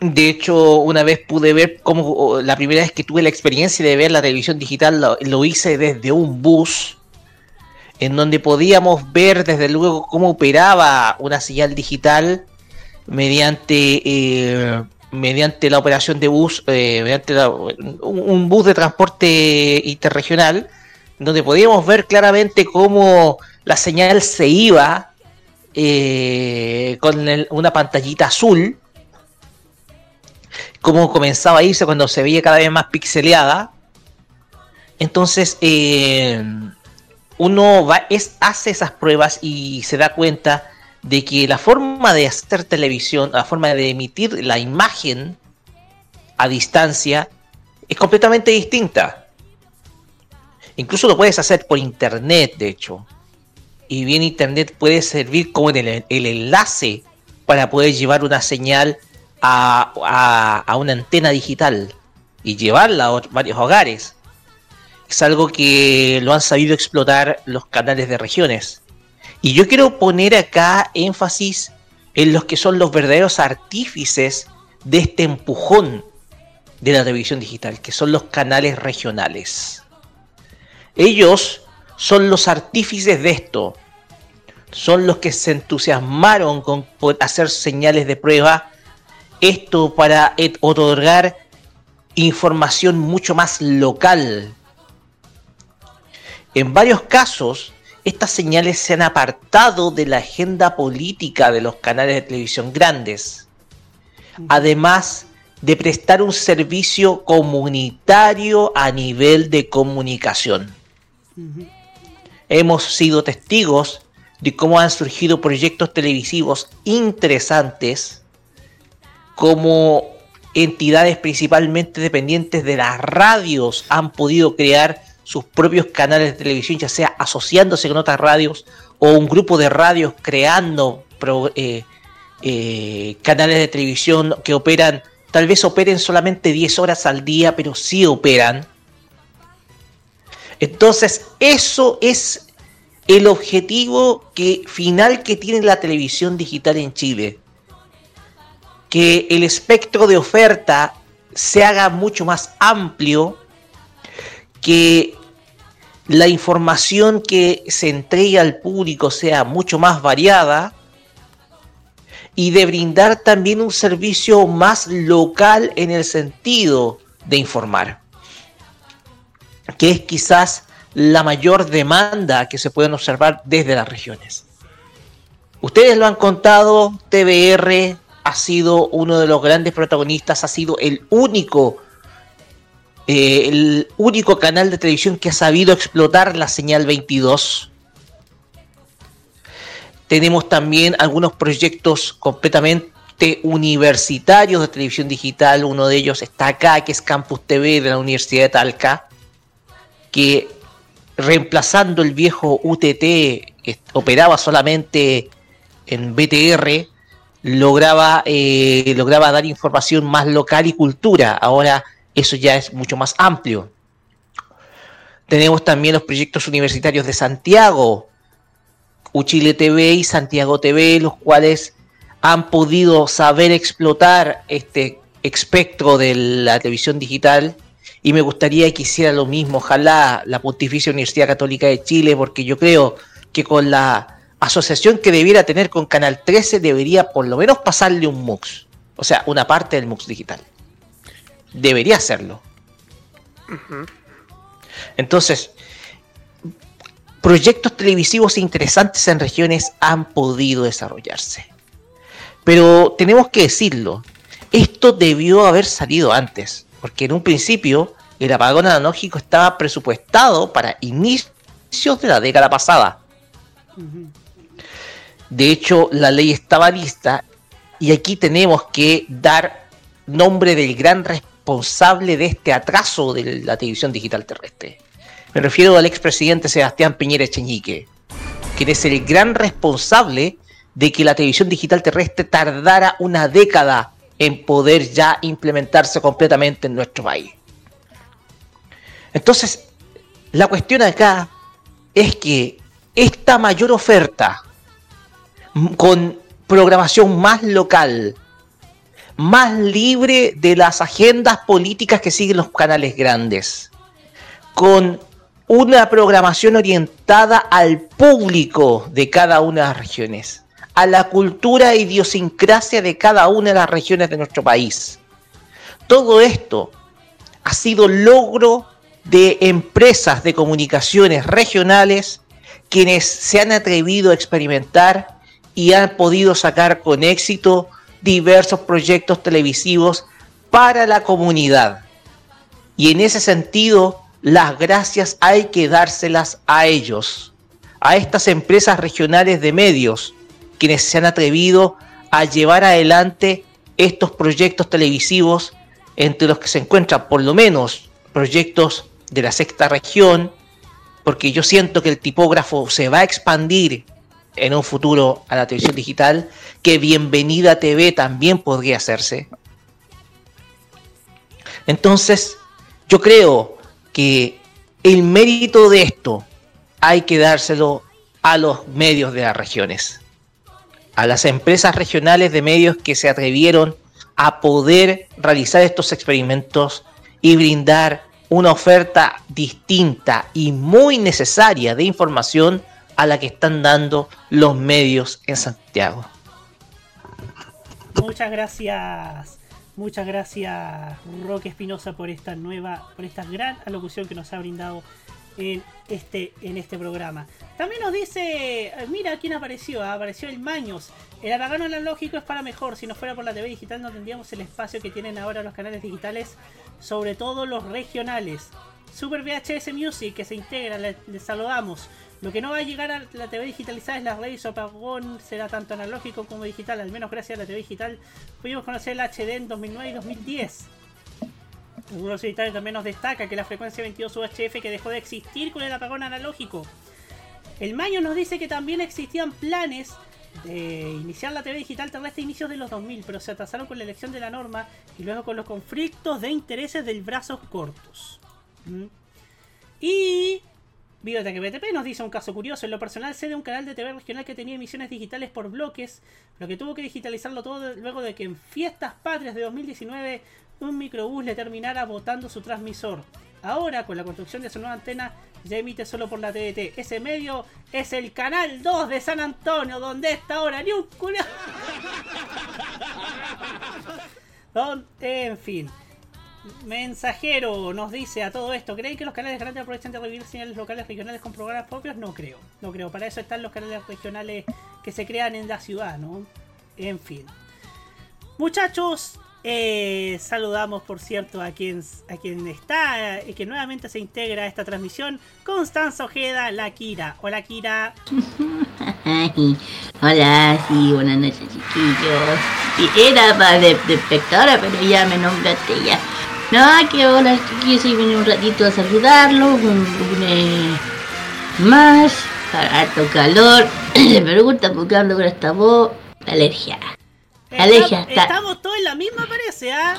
De hecho, una vez pude ver cómo la primera vez que tuve la experiencia de ver la televisión digital lo, hice desde un bus, en donde podíamos ver desde luego cómo operaba una señal digital mediante eh, mediante la operación de bus, eh, mediante un, bus de transporte interregional, donde podíamos ver claramente cómo la señal se iba eh, con una pantallita azul, cómo comenzaba a irse cuando se veía cada vez más pixeleada. Entonces, eh, uno va, es, hace esas pruebas y se da cuenta de que la forma de hacer televisión, la forma de emitir la imagen a distancia es completamente distinta. Incluso lo puedes hacer por internet, de hecho. Y bien internet puede servir como el, enlace para poder llevar una señal a, una antena digital y llevarla a varios hogares. Es algo que lo han sabido explotar los canales de regiones. Y yo quiero poner acá énfasis en los que son los verdaderos artífices de este empujón de la televisión digital, que son los canales regionales. Ellos son los artífices de esto, son los que se entusiasmaron con hacer señales de prueba, esto para otorgar información mucho más local. En varios casos, estas señales se han apartado de la agenda política de los canales de televisión grandes, además de prestar un servicio comunitario a nivel de comunicación. Hemos sido testigos de cómo han surgido proyectos televisivos interesantes, como entidades principalmente dependientes de las radios han podido crear sus propios canales de televisión, ya sea asociándose con otras radios o un grupo de radios creando eh, eh, canales de televisión que operan, tal vez operen solamente 10 horas al día, pero sí operan. Entonces, eso es el objetivo que, final que tiene la televisión digital en Chile. Que el espectro de oferta se haga mucho más amplio, que la información que se entregue al público sea mucho más variada y de brindar también un servicio más local en el sentido de informar, que es quizás la mayor demanda que se pueden observar desde las regiones. Ustedes lo han contado, TBR ha sido uno de los grandes protagonistas, ha sido el único eh, el único canal de televisión que ha sabido explotar la señal 22. Tenemos también algunos proyectos completamente universitarios de televisión digital. Uno de ellos está acá, que es Campus TV de la Universidad de Talca, que reemplazando el viejo UTT que operaba solamente en BTR, lograba, eh, lograba dar información más local y cultura. Ahora eso ya es mucho más amplio. Tenemos también los proyectos universitarios de Santiago, Uchile TV y Santiago TV, los cuales han podido saber explotar este espectro de la televisión digital y me gustaría que hiciera lo mismo, ojalá la Pontificia Universidad Católica de Chile, porque yo creo que con la asociación que debiera tener con Canal 13 debería por lo menos pasarle un MUX, o sea, una parte del MUX digital debería hacerlo. Entonces, proyectos televisivos interesantes en regiones han podido desarrollarse. Pero tenemos que decirlo, esto debió haber salido antes, porque en un principio el apagón analógico estaba presupuestado para inicios de la década pasada. De hecho, la ley estaba lista y aquí tenemos que dar nombre del gran responsable responsable de este atraso de la televisión digital terrestre. Me refiero al expresidente Sebastián Piñera Echeñique, quien es el gran responsable de que la televisión digital terrestre tardara una década en poder ya implementarse completamente en nuestro país. Entonces, la cuestión acá es que esta mayor oferta con programación más local, más libre de las agendas políticas que siguen los canales grandes, con una programación orientada al público de cada una de las regiones, a la cultura e idiosincrasia de cada una de las regiones de nuestro país. Todo esto ha sido logro de empresas de comunicaciones regionales quienes se han atrevido a experimentar y han podido sacar con éxito diversos proyectos televisivos para la comunidad. Y en ese sentido, las gracias hay que dárselas a ellos, a estas empresas regionales de medios, quienes se han atrevido a llevar adelante estos proyectos televisivos, entre los que se encuentran por lo menos proyectos de la sexta región, porque yo siento que el tipógrafo se va a expandir en un futuro a la televisión digital, que Bienvenida TV también podría hacerse. Entonces, yo creo que el mérito de esto hay que dárselo a los medios de las regiones, a las empresas regionales de medios que se atrevieron a poder realizar estos experimentos y brindar una oferta distinta y muy necesaria de información a la que están dando los medios en Santiago. Muchas gracias, muchas gracias Roque Espinosa por esta nueva, por esta gran alocución que nos ha brindado en este, en este programa. También nos dice, mira quién apareció, apareció el Maños. El apagón analógico es para mejor, si no fuera por la TV digital no tendríamos el espacio que tienen ahora los canales digitales, sobre todo los regionales. Super VHS Music que se integra, les saludamos. Lo que no va a llegar a la TV digitalizada es la red y apagón será tanto analógico como digital. Al menos gracias a la TV digital pudimos conocer el HD en 2009 y 2010. Algunos editores también nos destaca que la frecuencia 22 UHF que dejó de existir con el apagón analógico. El Mayo nos dice que también existían planes de iniciar la TV digital terrestre a inicios de los 2000, pero se atrasaron con la elección de la norma y luego con los conflictos de intereses del brazos cortos. ¿Mm? Y Biblioteca BTP nos dice un caso curioso. En lo personal sé de un canal de TV regional que tenía emisiones digitales por bloques, pero que tuvo que digitalizarlo todo luego de que en Fiestas Patrias de 2019 un microbús le terminara botando su transmisor. Ahora, con la construcción de su nueva antena, ya emite solo por la TDT. Ese medio es el canal 2 de San Antonio, donde está ahora ni un *laughs* En fin. Mensajero nos dice a todo esto, ¿creen que los canales grandes aprovechan de revivir señales locales regionales con programas propios? No creo, no creo. Para eso están los canales regionales que se crean en la ciudad, ¿no? En fin. Muchachos, eh, saludamos por cierto a quien, a quien está y que nuevamente se integra a esta transmisión, Constanza Ojeda, la Kira. Hola Kira. *laughs* Hola, sí, buenas noches chiquillos. Era para de espectadora, pero ya me nombraste ya. No, que hola chiquillos, y vine un ratito a saludarlos, un lunes más, harto calor. me gusta porque ando con esta voz, la alergia. La alergia está, estamos todos en la misma, parece, ¿ah?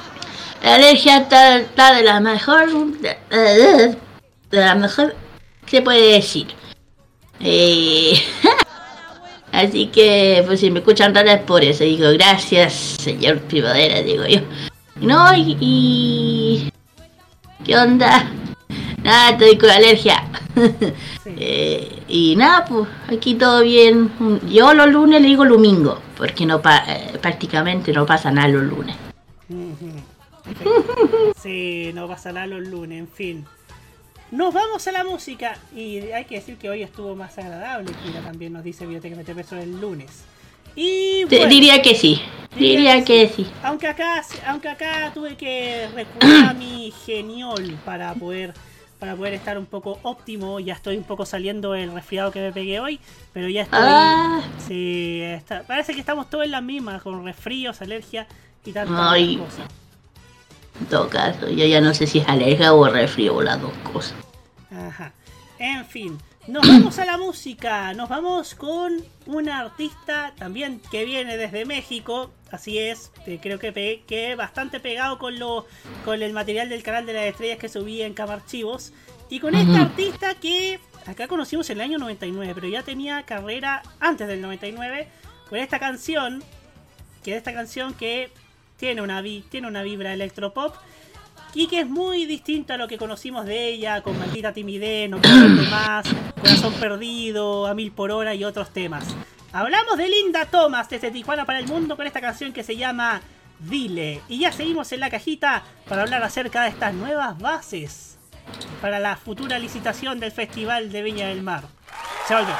la alergia está, está de la mejor, de, de la mejor que se puede decir. Eh, *laughs* Así que, pues si me escuchan rara es por eso. Digo, gracias, señor Primavera, digo yo. No, y... y- ¿Qué onda? Nada, estoy con alergia. *laughs* Eh, y nada, pues aquí todo bien. Yo los lunes le digo domingo, porque no pa- eh, prácticamente no pasa nada los lunes. *laughs* Sí, no pasa nada los lunes, en fin. Nos vamos a la música y hay que decir que hoy estuvo más agradable. Kira también nos dice Biblioteca MTP sobre el lunes. Y bueno, diría que sí, diría que sí. Aunque acá, aunque acá tuve que recurrir a mi *clears throat* geniol para poder para poder estar un poco óptimo. Ya estoy un poco saliendo del resfriado que me pegué hoy, pero ya estoy. Ah. Sí, está- parece que estamos todos en la misma, con resfríos, alergia y tantas Ay. cosas. En todo caso, yo ya no sé si es alergia o resfrío o las dos cosas. Ajá. En fin, nos vamos a la música. Nos vamos con una artista también que viene desde México. Así es, eh, creo que, pe- que bastante pegado con, lo, con el material del canal de las estrellas que subí en Camarchivos. Y con esta artista que acá conocimos en el año 99, pero ya tenía carrera antes del 99. Con esta canción, que es esta canción que tiene una, vi- tiene una vibra electropop y que es muy distinta a lo que conocimos de ella, con Maldita Timidez, No Más, Corazón Perdido, A Mil por Hora y otros temas. Hablamos de Linda Thomas desde Tijuana para el Mundo con esta canción que se llama Dile. Y ya seguimos en la cajita para hablar acerca de estas nuevas bases para la futura licitación del Festival de Viña del Mar. Se volvemos.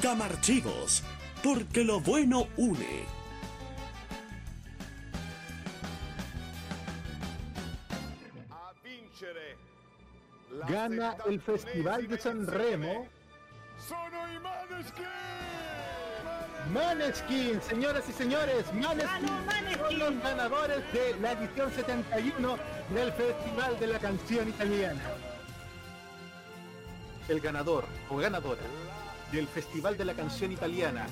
Camarchivos, porque lo bueno une. Gana el Festival de San Remo. Maneskin! Maneskin, señoras y señores, Maneskin, son los ganadores de la edición 71 del Festival de la Canción Italiana. El ganador o ganadora del Festival de la Canción Italiana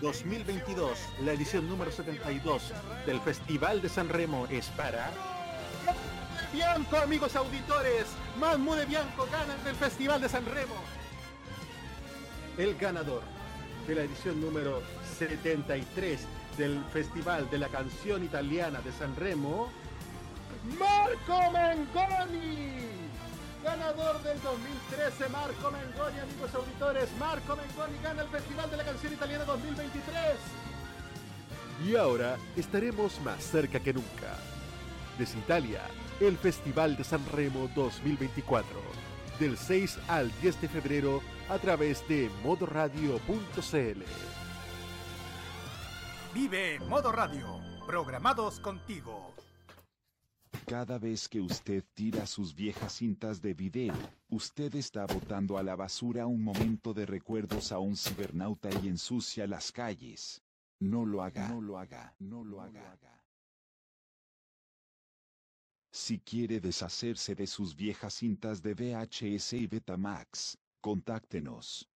2022, la edición número 72 del Festival de San Remo es para... Bianco, amigos auditores, Mammu de Bianco gana el Festival de San Remo. El ganador de la edición número 73 del Festival de la Canción Italiana de San Remo, Marco Mengoni. Ganador del 2013, Marco Mengoni, amigos auditores. Marco Mengoni gana el Festival de la Canción Italiana 2023. Y ahora estaremos más cerca que nunca. Desde Italia, el Festival de San Remo 2024. Del 6 al 10 de febrero a través de modoradio.cl. Vive Modo Radio, programados contigo. Cada vez que usted tira sus viejas cintas de video, usted está botando a la basura un momento de recuerdos a un cibernauta y ensucia las calles. No lo haga, no lo haga, no lo haga. Si quiere deshacerse de sus viejas cintas de VHS y Betamax, contáctenos.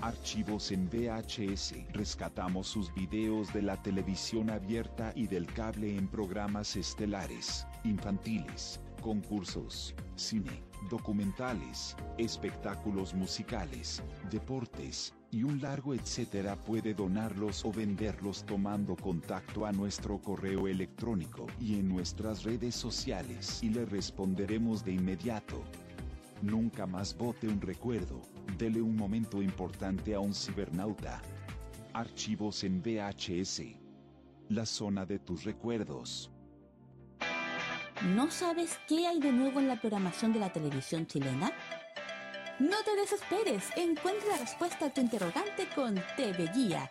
Archivos en VHS. Rescatamos sus videos de la televisión abierta y del cable en programas estelares, infantiles, concursos, cine, documentales, espectáculos musicales, deportes, y un largo etcétera puede donarlos o venderlos tomando contacto a nuestro correo electrónico y en nuestras redes sociales y le responderemos de inmediato. Nunca más bote un recuerdo, dele un momento importante a un cibernauta. Archivos en VHS. La zona de tus recuerdos. ¿No sabes qué hay de nuevo en la programación de la televisión chilena? No te desesperes, encuentra la respuesta a tu interrogante con TV Guía,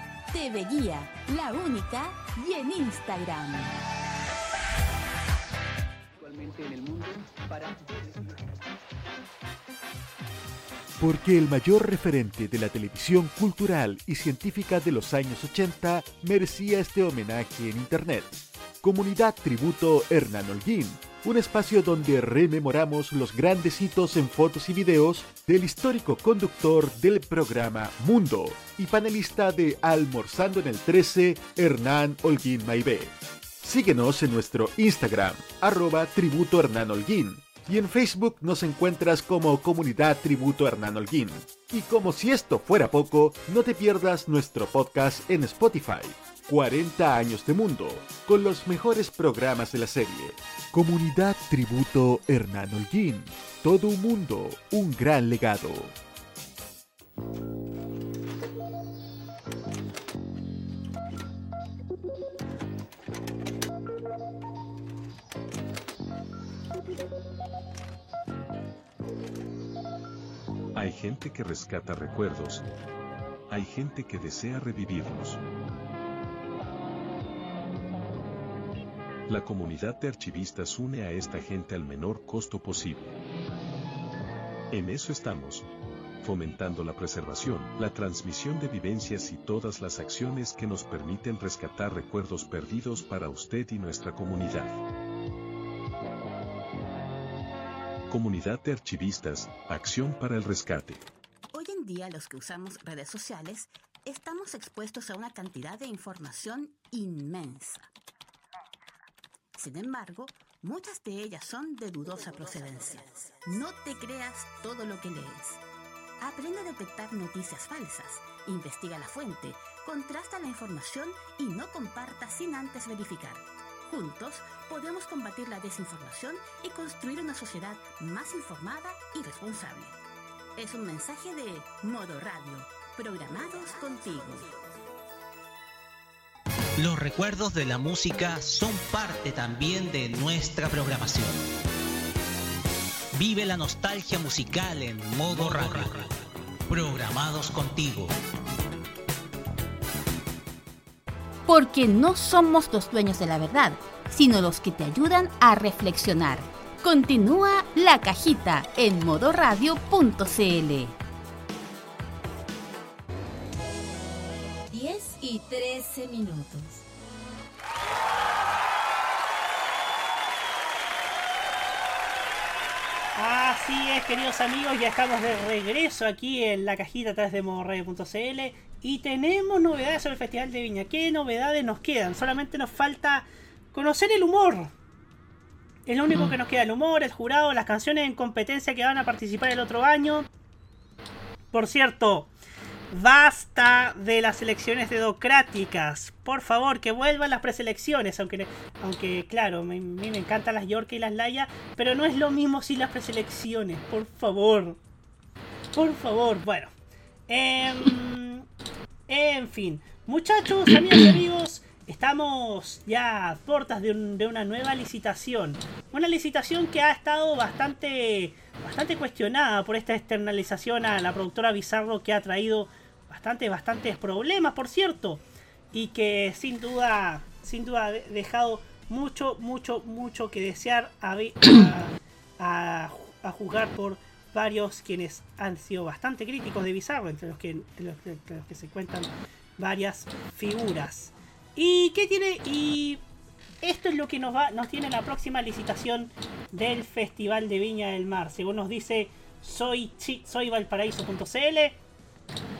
TV Guía, la única, y en Instagram. Actualmente en el mundo para Porque el mayor referente de la televisión cultural y científica de los años 80 merecía este homenaje en Internet. Comunidad Tributo Hernán Holguín, un espacio donde rememoramos los grandes hitos en fotos y videos del histórico conductor del programa Mundo y panelista de Almorzando en el 13, Hernán Holguín Maibé. Síguenos en nuestro Instagram, arroba tributo Hernán Holguín, y en Facebook nos encuentras como Comunidad Tributo Hernán Holguín. Y como si esto fuera poco, no te pierdas nuestro podcast en Spotify. 40 años de mundo, con los mejores programas de la serie. Comunidad Tributo Hernán Holguín. Todo un mundo, un gran legado. Hay gente que rescata recuerdos. Hay gente que desea revivirlos. La comunidad de archivistas une a esta gente al menor costo posible. En eso estamos, fomentando la preservación, la transmisión de vivencias y todas las acciones que nos permiten rescatar recuerdos perdidos para usted y nuestra comunidad. Comunidad de Archivistas, Acción para el Rescate. Hoy en día los que usamos redes sociales estamos expuestos a una cantidad de información inmensa. Sin embargo, muchas de ellas son de dudosa procedencia. No te creas todo lo que lees. Aprende a detectar noticias falsas, investiga la fuente, contrasta la información y no comparta sin antes verificar. Juntos podemos combatir la desinformación y construir una sociedad más informada y responsable. Es un mensaje de Modo Radio, programados contigo. Los recuerdos de la música son parte también de nuestra programación. Vive la nostalgia musical en modo radio. Programados contigo. Porque no somos los dueños de la verdad, sino los que te ayudan a reflexionar. Continúa la cajita en modoradio.cl. y 13 minutos. Así es, queridos amigos, ya estamos de regreso aquí en la cajita atrás de modoradio.cl y tenemos novedades sobre el Festival de Viña. ¿Qué novedades nos quedan? Solamente nos falta conocer el humor. Es lo único que nos queda, el humor, el jurado, las canciones en competencia que van a participar el otro año. Por cierto, basta de las elecciones dedocráticas. Por favor, que vuelvan las preselecciones. Aunque, aunque claro, a mí me encantan las York y las Laya. Pero no es lo mismo sin las preselecciones. Por favor. Por favor. Bueno. em, en fin. Muchachos, amigas y amigos. Estamos ya a puertas de, de una nueva licitación. Una licitación que ha estado bastante, bastante cuestionada por esta externalización a la productora Bizarro que ha traído bastante, bastantes problemas, por cierto. Y que sin duda, sin duda ha de- dejado mucho, mucho, mucho que desear a, a, a- juzgar por varios quienes han sido bastante críticos de Bizarro, entre los que, los que- se cuentan varias figuras. ¿Y qué tiene? Y esto es lo que nos va, nos tiene la próxima licitación del Festival de Viña del Mar. Según nos dice soy, soy Valparaíso.cl,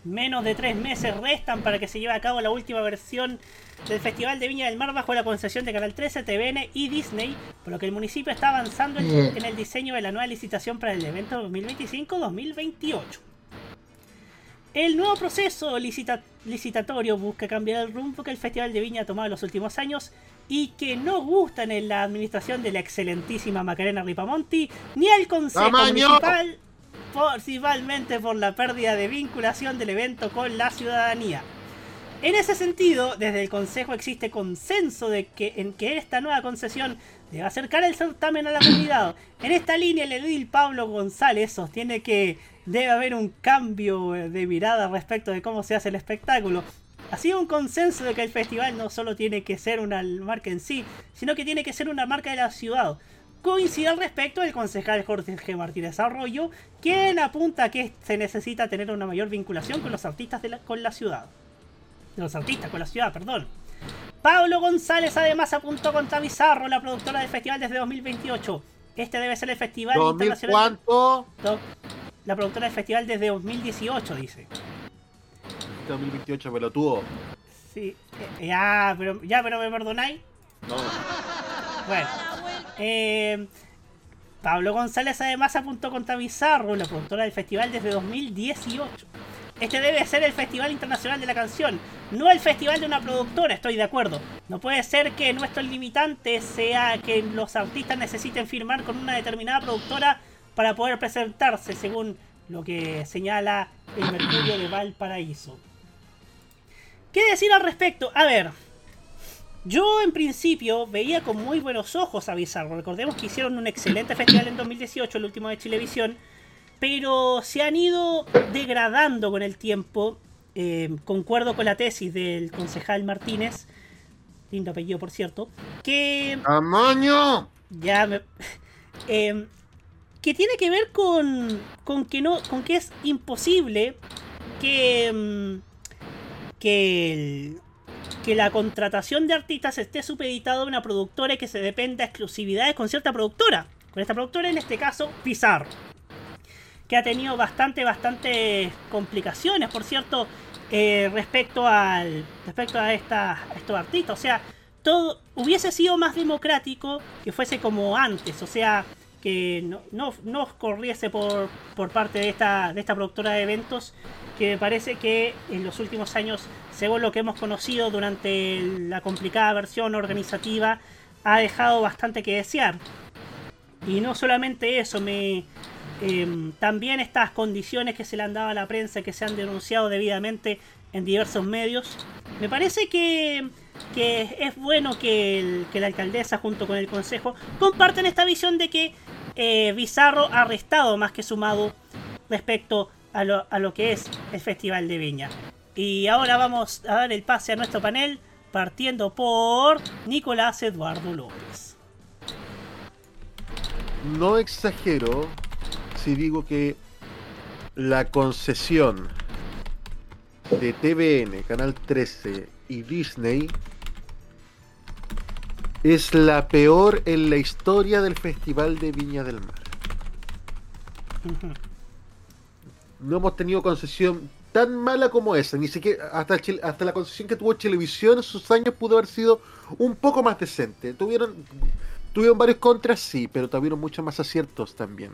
menos de tres meses restan para que se lleve a cabo la última versión del Festival de Viña del Mar bajo la concesión de Canal 13, TVN y Disney, por lo que el municipio está avanzando en, en el diseño de la nueva licitación para el evento 2025-2028. El nuevo proceso licita- licitatorio busca cambiar el rumbo que el Festival de Viña ha tomado en los últimos años y que no gustan en la administración de la excelentísima Macarena Ripamonti ni al Consejo ¡Tamaño! Municipal, principalmente por la pérdida de vinculación del evento con la ciudadanía. En ese sentido, desde el Consejo existe consenso de que en que esta nueva concesión debe acercar el certamen a la comunidad. En esta línea, el edil Pablo González sostiene que debe haber un cambio de mirada respecto de cómo se hace el espectáculo. Ha sido un consenso de que el festival no solo tiene que ser una marca en sí, sino que tiene que ser una marca de la ciudad. Coincide al respecto el concejal Jorge Martínez Arroyo, quien apunta que se necesita tener una mayor vinculación con los artistas de la- con la ciudad de los artistas con la ciudad, perdón. Pablo González además apuntó contra Bizarro, la productora del festival desde 2028. Este debe ser el festival ¿2000 internacional. cuánto? La productora del festival desde 2018, dice. 2028 pelotudo. Sí, eh, ya, pero, ya, pero me perdonáis. No. Bueno. Eh, Pablo González además apuntó contra Bizarro, la productora del festival desde 2018. Este debe ser el Festival Internacional de la Canción, no el festival de una productora, estoy de acuerdo. No puede ser que nuestro limitante sea que los artistas necesiten firmar con una determinada productora para poder presentarse, según lo que señala el Mercurio de Valparaíso. ¿Qué decir al respecto? A ver, Yo en principio veía con muy buenos ojos a Bizarro. Recordemos que hicieron un excelente festival en 2018, el último de Chilevisión, pero se han ido degradando con el tiempo. Eh, concuerdo con la tesis del concejal Martínez, lindo apellido por cierto, que... ¡Amaño! Ya me... *laughs* eh, que tiene que ver con, con que no con que es imposible que mm, que, el- que la contratación de artistas esté supeditada a una productora y que se dependa de exclusividades con cierta productora con esta productora en este caso Pizarro que ha tenido bastante bastante complicaciones por cierto eh, respecto al respecto a, esta, a estos artistas. O sea todo hubiese sido más democrático que fuese como antes. O sea que no, no, no corriese por, por parte de esta, de esta productora de eventos que me parece que en los últimos años, según lo que hemos conocido durante la complicada versión organizativa, ha dejado bastante que desear. Y no solamente eso, me em, también estas condiciones que se le han dado a la prensa, que se han denunciado debidamente en diversos medios, me parece que, que es bueno que, el- que la alcaldesa junto con el consejo compartan esta visión de que eh, Bizarro ha restado más que sumado respecto a lo, a lo que es el Festival de Viña. Y ahora vamos a dar el pase a nuestro panel, partiendo por Nicolás Eduardo López. No exagero si digo que la concesión de TVN, Canal 13 y Disney es la peor en la historia del Festival de Viña del Mar. *laughs* No hemos tenido concesión tan mala como esa, ni siquiera hasta, el Chile- hasta la concesión que tuvo Televisión en sus años pudo haber sido un poco más decente. Tuvieron tuvieron varios contras, sí, pero tuvieron muchos más aciertos también.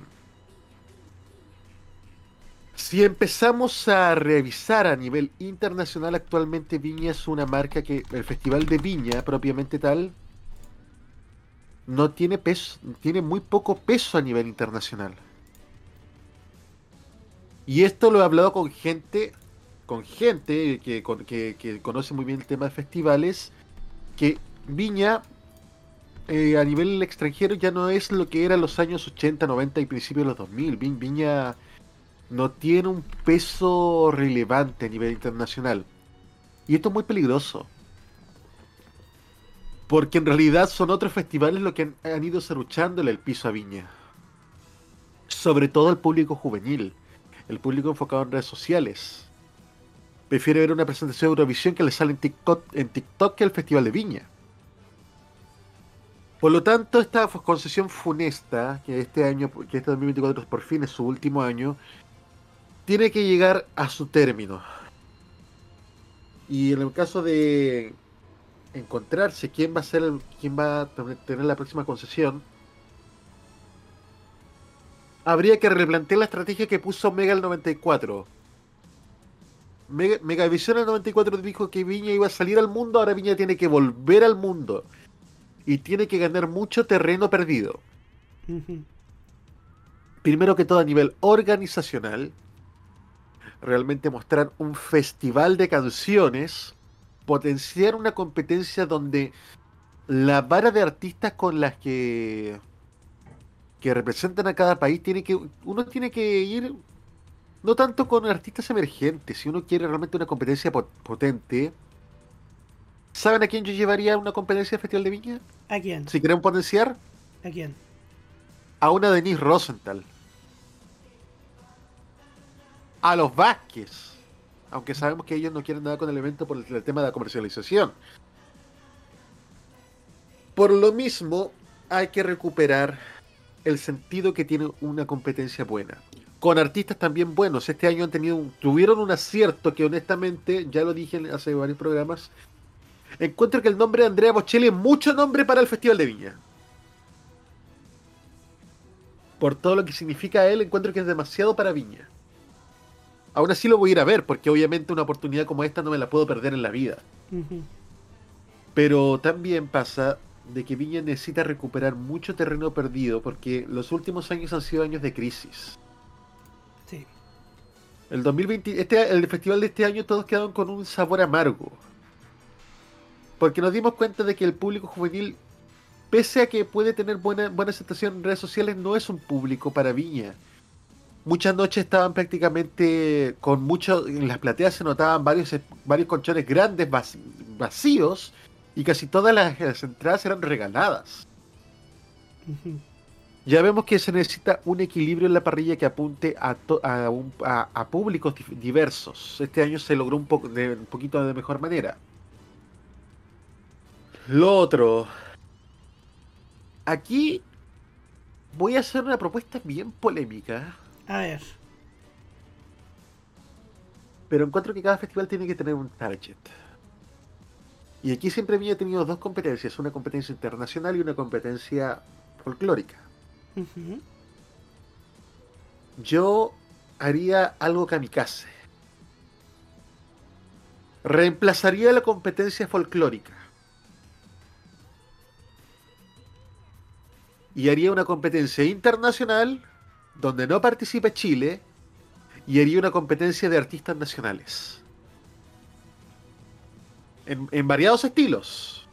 Si empezamos a revisar a nivel internacional, actualmente Viña es una marca que el Festival de Viña, propiamente tal, no tiene peso, tiene muy poco peso a nivel internacional. Y esto lo he hablado con gente, con gente que, que- conoce muy bien el tema de festivales, que Viña eh, a nivel extranjero ya no es lo que era los años 80, 90 y principios de los 2000. Vi- Viña no tiene un peso relevante a nivel internacional. Y esto es muy peligroso. Porque en realidad son otros festivales los que han, ido serruchándole el piso a Viña. Sobre todo el público juvenil. El público enfocado en redes sociales. Prefiere ver una presentación de Eurovisión que le sale en TikTok, en que el Festival de Viña. Por lo tanto, esta concesión funesta, que este año, que este 2024 por fin es su último año, tiene que llegar a su término. Y en el caso de encontrarse quién va a ser el- quién va a tener- la próxima concesión, habría que replantear la estrategia que puso Mega el 94. Mega, Megavisión el 94 dijo que Viña iba a salir al mundo, ahora Viña tiene que volver al mundo. Y tiene que ganar mucho terreno perdido. Primero que todo a nivel organizacional, realmente mostrar un festival de canciones, potenciar una competencia donde la vara de artistas con las que que representan a cada país tiene que uno tiene que ir no tanto con artistas emergentes, si uno quiere realmente una competencia pot- potente. ¿Saben a quién yo llevaría a una competencia de Festival de Viña? ¿A quién? Si quieren potenciar, ¿A quién? a una Denise Rosenthal. A los Vázquez. Aunque sabemos que ellos no quieren nada con el evento por el, tema de la comercialización. Por lo mismo, hay que recuperar el sentido que tiene una competencia buena. Con artistas también buenos. Este año han tenido tuvieron un acierto que honestamente, ya lo dije hace varios programas, encuentro que el nombre de Andrea Bocelli es mucho nombre para el Festival de Viña. Por todo lo que significa él, encuentro que es demasiado para Viña. Aún así lo voy a ir a ver, porque obviamente una oportunidad como esta no me la puedo perder en la vida. Pero también pasa de que Viña necesita recuperar mucho terreno perdido, porque los últimos años han sido años de crisis. Sí. El 2020, este, el festival de este año todos quedaron con un sabor amargo. Porque nos dimos cuenta de que el público juvenil, pese a que puede tener buena, buena aceptación en redes sociales, no es un público para Viña. Muchas noches estaban prácticamente con mucho. En las plateas se notaban varios, varios colchones grandes vac- vacíos y casi todas las, las entradas eran regaladas. Ya vemos que se necesita un equilibrio en la parrilla que apunte a, to- a, un- a- a públicos diversos. Este año se logró un, poco de, un poquito de mejor manera. Lo otro. Aquí voy a hacer una propuesta bien polémica, A ver. pero encuentro que cada festival tiene que tener un target. Y aquí siempre había tenido dos competencias, una competencia internacional y una competencia folclórica. Yo haría algo kamikaze. Reemplazaría la competencia folclórica. Y haría una competencia internacional donde no participe Chile y haría una competencia de artistas nacionales. En, en variados estilos,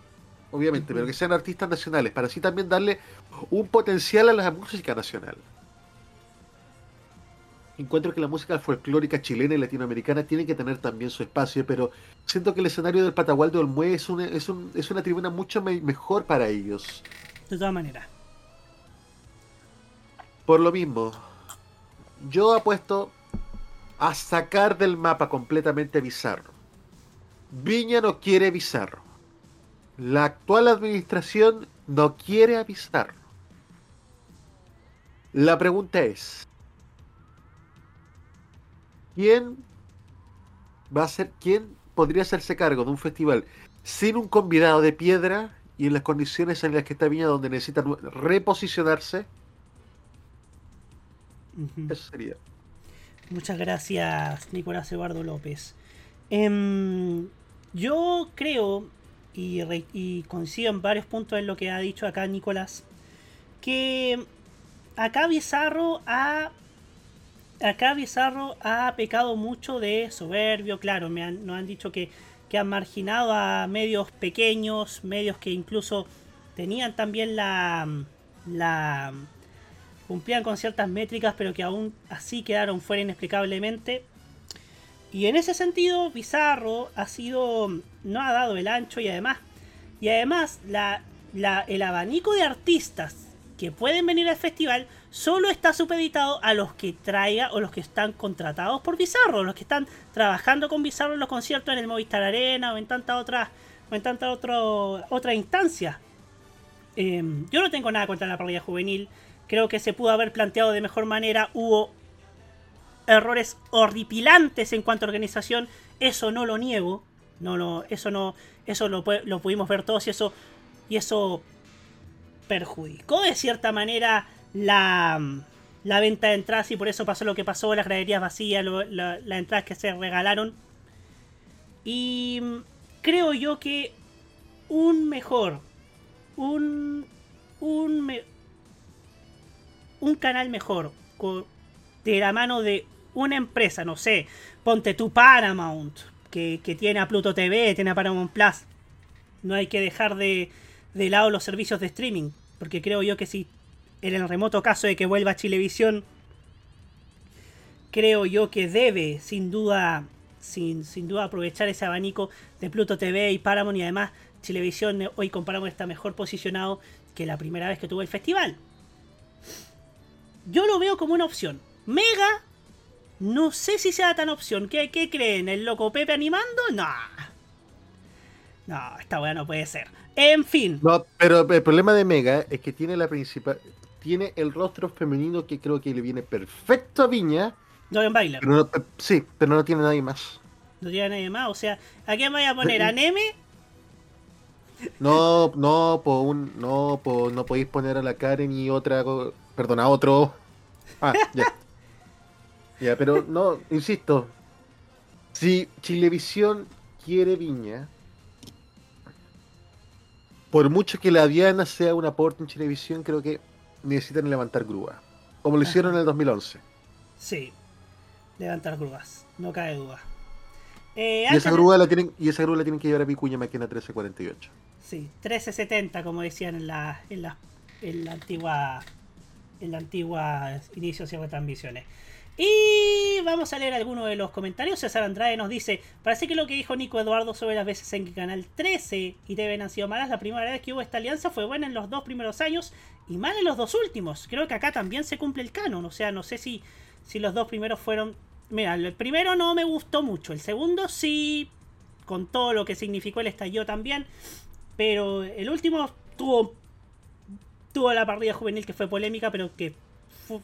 obviamente, pero que sean artistas nacionales, para así también darle un potencial a la música nacional. Encuentro que la música folclórica chilena y latinoamericana tiene que tener también su espacio, pero siento que el escenario del Patagual de Olmué es una, es un- es una tribuna mucho me- mejor para ellos. De todas maneras. Por lo mismo, yo apuesto a sacar del mapa completamente Bizarro. Viña no quiere Bizarro. La actual administración no quiere a. La pregunta es, ¿quién va a ser, quién podría hacerse cargo de un festival sin un convidado de piedra y en las condiciones en las que está Viña donde necesitan reposicionarse? Eso sería. Muchas gracias, Nicolás Eduardo López. Em, yo creo, y, re- y coincido en varios puntos en lo que ha dicho acá Nicolás, que acá Bizarro ha. Acá Bizarro ha pecado mucho de soberbio, claro, me han, nos han dicho que, que han marginado a medios pequeños, medios que incluso tenían también la, la, cumplían con ciertas métricas, pero que aún así quedaron fuera inexplicablemente. Y en ese sentido, Bizarro ha sido. no ha dado el ancho y además. Y además, la, el abanico de artistas que pueden venir al festival solo está supeditado a los que traiga o los que están contratados por Bizarro, los que están trabajando con Bizarro en los conciertos en el Movistar Arena o en tantas otras o en tanta otro, otra instancia. Eh, yo no tengo nada contra la parrilla juvenil. Creo que se pudo haber planteado de mejor manera. Hubo errores horripilantes en cuanto a organización. Eso no lo niego. No, no, eso no. Eso lo, lo pudimos ver todos y eso. Y eso perjudicó de cierta manera la, la venta de entradas y por eso pasó lo que pasó, las graderías vacías, las entradas que se regalaron. Y creo yo que un mejor, un, un, un canal mejor, de la mano de una empresa, no sé, ponte tu Paramount, que, que tiene a Pluto TV, tiene a Paramount Plus. No hay que dejar de, de lado los servicios de streaming, porque creo yo que si en el remoto caso de que vuelva a Chilevisión, creo yo que debe, sin duda, sin, sin duda aprovechar ese abanico de Pluto TV y Paramount y además Chilevisión eh, hoy con Paramount está mejor posicionado que la primera vez que tuvo el festival. Yo lo veo como una opción. Mega, no sé si sea tan opción. ¿Qué, qué creen? ¿El loco Pepe animando? No. No, esta weá no puede ser. En fin. No, pero el problema de Mega es que tiene la principal. Tiene el rostro femenino que creo que le viene perfecto a Viña. Dorian Bailer. Pero no- sí, pero no tiene nadie más. No tiene nadie más. O sea, ¿a quién vaya a poner? ¿A *laughs* Neme? No, no, po, un, no, po, no podéis poner a la Karen y otra. Perdón, a otro. Ah, ya. Ya, pero no, insisto. Si Chilevisión quiere Viña, por mucho que la Diana sea un aporte en Chilevisión, creo que necesitan levantar grúa. Como lo hicieron en el 2011. Sí. Levantar grúas. No cabe duda. Eh, Y esa, grúa la tienen, y esa grúa la tienen que llevar a Vicuña Maquena 1348. Sí, 1370, como decían en la, en la, en la antigua. En la antigua inicio de transmisiones. Y vamos a leer algunos de los comentarios. César Andrade nos dice: Parece que lo que dijo Nico Eduardo sobre las veces en que Canal 13 y TVN han sido malas, la primera vez que hubo esta alianza fue buena en los dos primeros años y mal en los dos últimos. Creo que acá también se cumple el canon. O sea, no sé si, si los dos primeros fueron. Mira, el primero no me gustó mucho. El segundo sí, con todo lo que significó el estallido también. Pero el último tuvo tuvo la partida juvenil que fue polémica, pero que,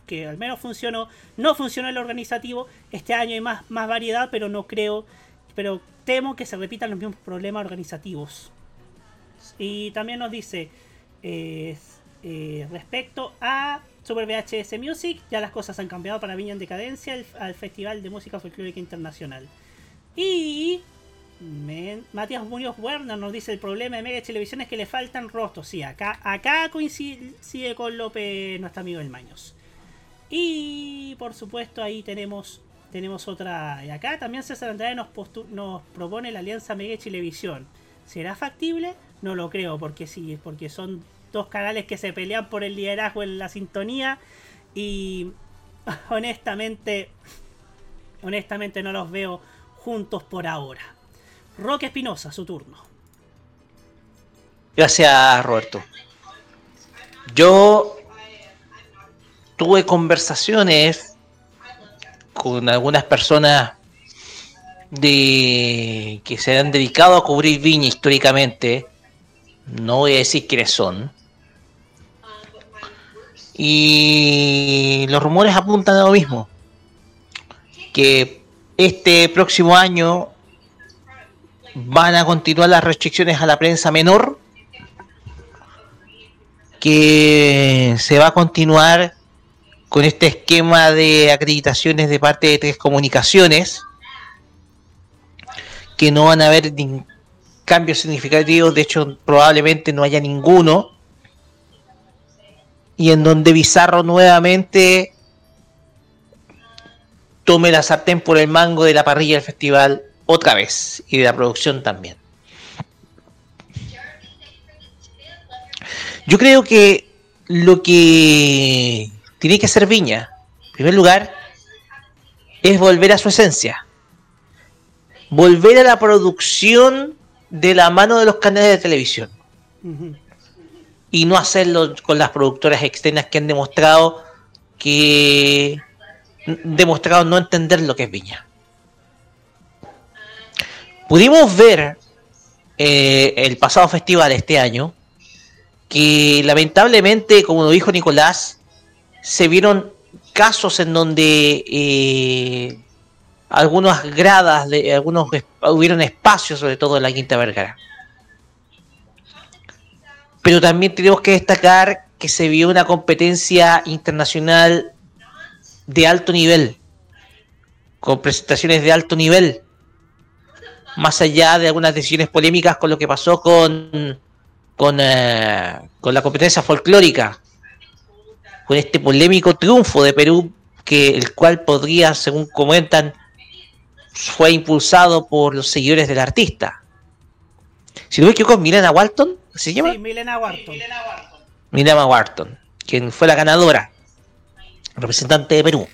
que al menos funcionó. No funcionó el organizativo. Este año hay más, más variedad, pero no creo. Pero temo que se repitan los mismos problemas organizativos. Y también nos dice eh, eh, respecto a Super VHS Music, ya las cosas han cambiado para Viña en Decadencia, al Festival de Música Folclórica Internacional. Y Matías Muñoz Werner nos dice el problema de Mega Televisión es que le faltan rostros. Sí, acá, acá coincide con López, nuestro amigo del Maños. Y por supuesto ahí tenemos tenemos otra. Y acá también César Andrade nos, nos propone la alianza Mega Televisión. ¿Será factible? No lo creo, porque sí, porque son dos canales que se pelean por el liderazgo en la sintonía. Y *laughs* honestamente, honestamente no los veo juntos por ahora. Roque Espinosa, su turno. Gracias, Roberto. Yo tuve conversaciones con algunas personas de que se han dedicado a cubrir viña históricamente. No voy a decir quiénes son. Y los rumores apuntan a lo mismo. Que este próximo año van a continuar las restricciones a la prensa menor. Que se va a continuar con este esquema de acreditaciones de parte de tres comunicaciones. Que no van a haber cambios significativos, de hecho probablemente no haya ninguno. Y en donde Bizarro nuevamente tome la sartén por el mango de la parrilla del festival otra vez y de la producción también. Yo creo que lo que tiene que hacer Viña, en primer lugar, es volver a su esencia. Volver a la producción de la mano de los canales de televisión. Y no hacerlo con las productoras externas que han demostrado que demostrado no entender lo que es Viña. Pudimos ver eh, el pasado festival este año que lamentablemente, como lo dijo Nicolás, se vieron casos en donde eh, algunas gradas, de algunos hubieron espacios, sobre todo en la Quinta Vergara. Pero también tenemos que destacar que se vio una competencia internacional de alto nivel, con presentaciones de alto nivel, más allá de algunas decisiones polémicas con lo que pasó con, con, eh, con la competencia folclórica, con este polémico triunfo de Perú, que el cual podría, según comentan, fue impulsado por los seguidores del artista. Si no me equivoco, Milena Walton, ¿se llama? Sí, Milena Wharton. Milena Wharton, quien fue la ganadora, representante de Perú.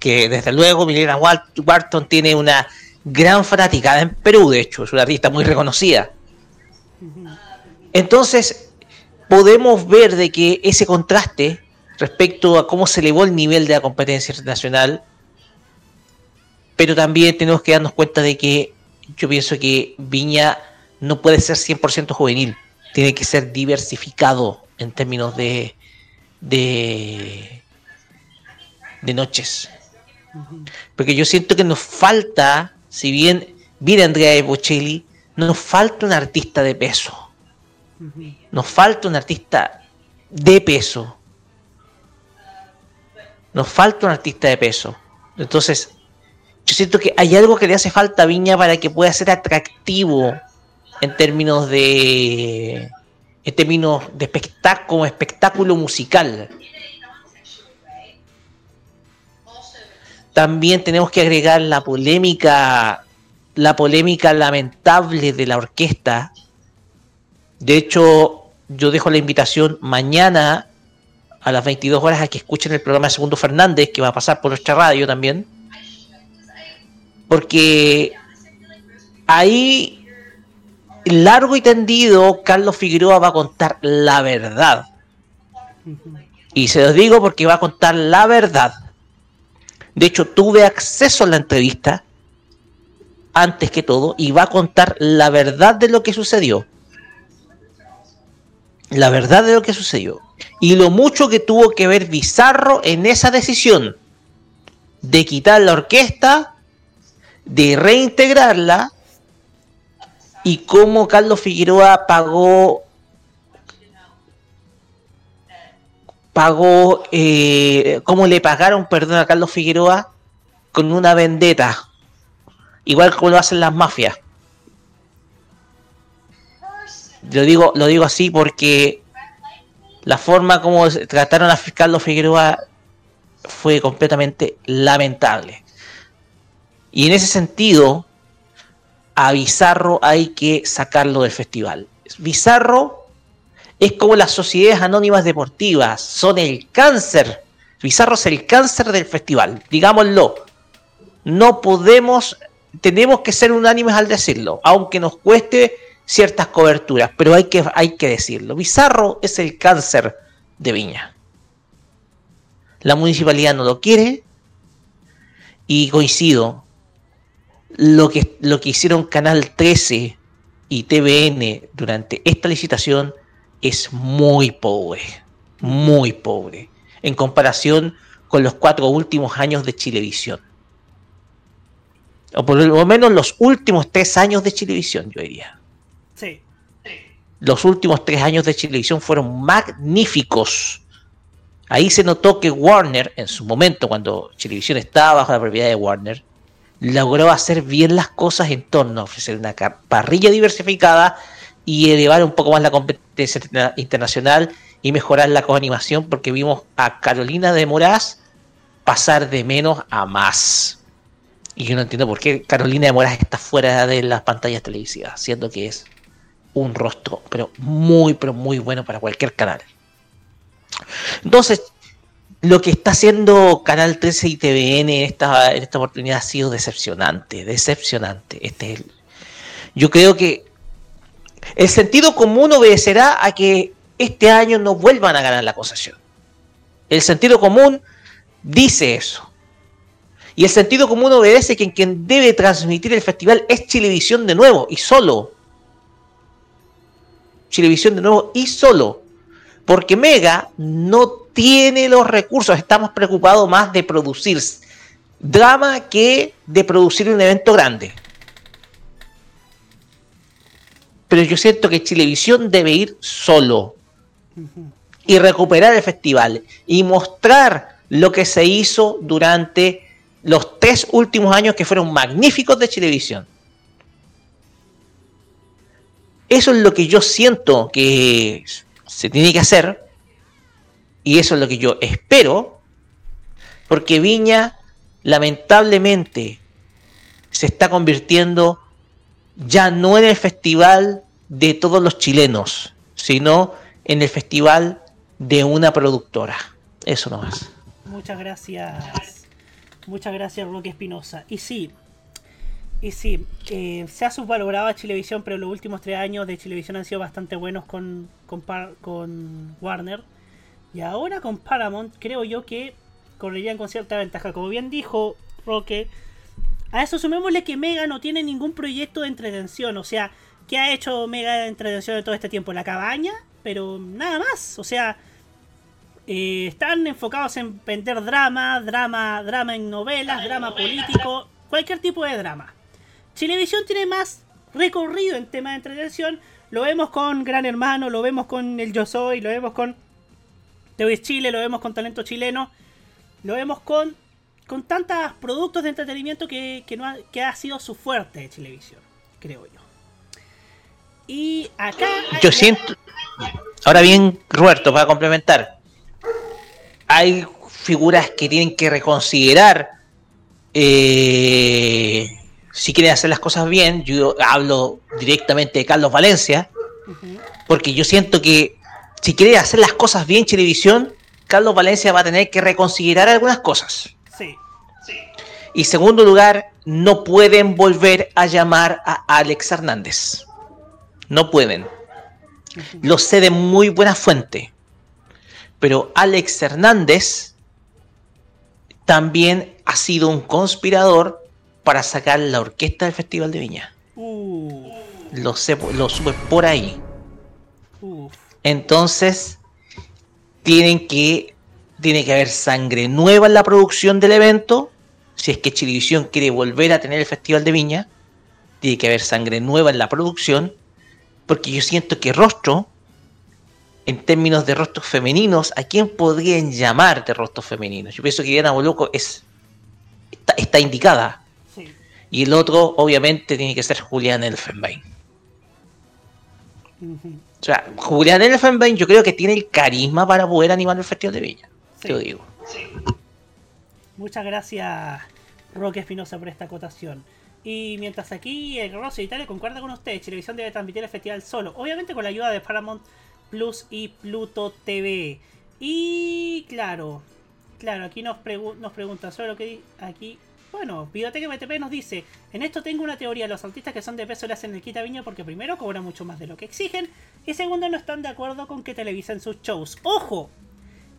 Que desde luego Milena Wal- Wharton tiene una gran fanaticada en Perú, de hecho, es una artista muy reconocida. Entonces, podemos ver de que ese contraste respecto a cómo se elevó el nivel de la competencia internacional, pero también tenemos que darnos cuenta de que yo pienso que Viña no puede ser 100% juvenil, tiene que ser diversificado en términos de, de, de noches. Porque yo siento que nos falta, si bien viene Andrea Bocelli, nos falta un artista de peso. Nos falta un artista de peso. Nos falta un artista de peso. Entonces, yo siento que hay algo que le hace falta a Viña para que pueda ser atractivo en términos de en términos de espectáculo, espectáculo musical. También tenemos que agregar la polémica la polémica lamentable de la orquesta. De hecho, yo dejo la invitación mañana a las 22 horas a que escuchen el programa de Segundo Fernández, que va a pasar por nuestra radio también. Porque ahí, largo y tendido, Carlos Figueroa va a contar la verdad. Y se los digo porque va a contar la verdad. De hecho, tuve acceso a la entrevista antes que todo y va a contar la verdad de lo que sucedió. La verdad de lo que sucedió. Y lo mucho que tuvo que ver Bizarro en esa decisión de quitar la orquesta, de reintegrarla y cómo Carlos Figueroa pagó pagó eh, cómo le pagaron perdón a Carlos Figueroa con una vendetta. Igual como lo hacen las mafias. Lo digo lo digo así porque la forma como trataron a Carlos Figueroa fue completamente lamentable. Y en ese sentido a Bizarro hay que sacarlo del festival. Bizarro es como las sociedades anónimas deportivas, son el cáncer. Bizarro es el cáncer del festival, digámoslo. No podemos, tenemos que ser unánimes al decirlo, aunque nos cueste ciertas coberturas, pero hay que, hay que decirlo. Bizarro es el cáncer de Viña. La municipalidad no lo quiere y coincido. Lo que, lo que hicieron Canal 13 y TVN durante esta licitación es muy pobre, muy pobre, en comparación con los cuatro últimos años de Chilevisión. O por lo menos los últimos tres años de Chilevisión, yo diría. Sí. Los últimos tres años de Chilevisión fueron magníficos. Ahí se notó que Warner, en su momento, cuando Chilevisión estaba bajo la propiedad de Warner, logró hacer bien las cosas en torno a ofrecer una parrilla diversificada y elevar un poco más la competencia internacional y mejorar la coanimación porque vimos a Carolina de Moraz pasar de menos a más. Y yo no entiendo por qué Carolina de Moraz está fuera de las pantallas televisivas, siendo que es un rostro, pero muy, pero muy bueno para cualquier canal. Entonces, lo que está haciendo Canal 13 y TVN en esta, en esta oportunidad ha sido decepcionante, decepcionante. Este es yo creo que el sentido común obedecerá a que este año no vuelvan a ganar la concesión. El sentido común dice eso. Y el sentido común obedece que quien debe transmitir el festival es Chilevisión de nuevo y solo. Chilevisión de nuevo y solo. Porque Mega no tiene los recursos. Estamos preocupados más de producir drama que de producir un evento grande pero yo siento que Chilevisión debe ir solo y recuperar el festival y mostrar lo que se hizo durante los tres últimos años que fueron magníficos de Chilevisión. Eso es lo que yo siento que se tiene que hacer y eso es lo que yo espero porque Viña lamentablemente se está convirtiendo ya no en el festival de todos los chilenos, sino en el festival de una productora. Eso nomás. Muchas gracias. Muchas gracias, Roque Espinosa. Y sí, y sí, eh, se ha subvalorado a Chilevisión, pero los últimos tres años de Chilevisión han sido bastante buenos con, con, con Warner. Y ahora con Paramount, creo yo que correrían con cierta ventaja. Como bien dijo Roque, a eso sumémosle que Mega no tiene ningún proyecto de entretención. O sea, ¿qué ha hecho Mega de entretención en todo este tiempo? La cabaña, pero nada más. O sea, eh, están enfocados en vender drama, drama, drama en novelas, drama político, cualquier tipo de drama. Chilevisión tiene más recorrido en tema de entretención. Lo vemos con Gran Hermano, lo vemos con El Yo Soy, lo vemos con TV Chile, lo vemos con Talento Chileno, lo vemos con con tantos productos de entretenimiento que, no ha, que ha sido su fuerte de televisión, creo yo. Y acá... Yo siento... Ahora bien, Roberto, para complementar, hay figuras que tienen que reconsiderar eh, si quieren hacer las cosas bien, yo hablo directamente de Carlos Valencia, porque yo siento que si quiere hacer las cosas bien Televisión, Carlos Valencia va a tener que reconsiderar algunas cosas. Y segundo lugar, no pueden volver a llamar a Alex Hernández. No pueden. Lo sé de muy buena fuente. Pero Alex Hernández también ha sido un conspirador para sacar la orquesta del Festival de Viña. Uh, Lo sé, lo supe por ahí. uh. Entonces, tienen que, tiene que haber sangre nueva en la producción del evento. Si es que Chilevisión quiere volver a tener el Festival de Viña, tiene que haber sangre nueva en la producción. Porque yo siento que rostro, en términos de rostros femeninos, ¿a quién podrían llamar de rostros femeninos? Yo pienso que Diana Boloco es, está, está indicada. Y el otro, obviamente, tiene que ser Julián Elfenbein. O sea, Julián Elfenbein yo creo que tiene el carisma para poder animar el Festival de Viña. Te lo digo. Muchas gracias, Roque Espinosa, por esta acotación. Y mientras aquí el Rosso Italia concuerda con ustedes, Televisión debe transmitir el festival solo, obviamente con la ayuda de Paramount Plus y Pluto TV. Y claro, claro, aquí nos, pregu- nos pregunta sobre lo que aquí. Bueno, Videoteca MTP nos dice, en esto tengo una teoría, los artistas que son de peso le hacen el quita viña porque primero cobran mucho más de lo que exigen y segundo no están de acuerdo con que televisen sus shows. ¡Ojo!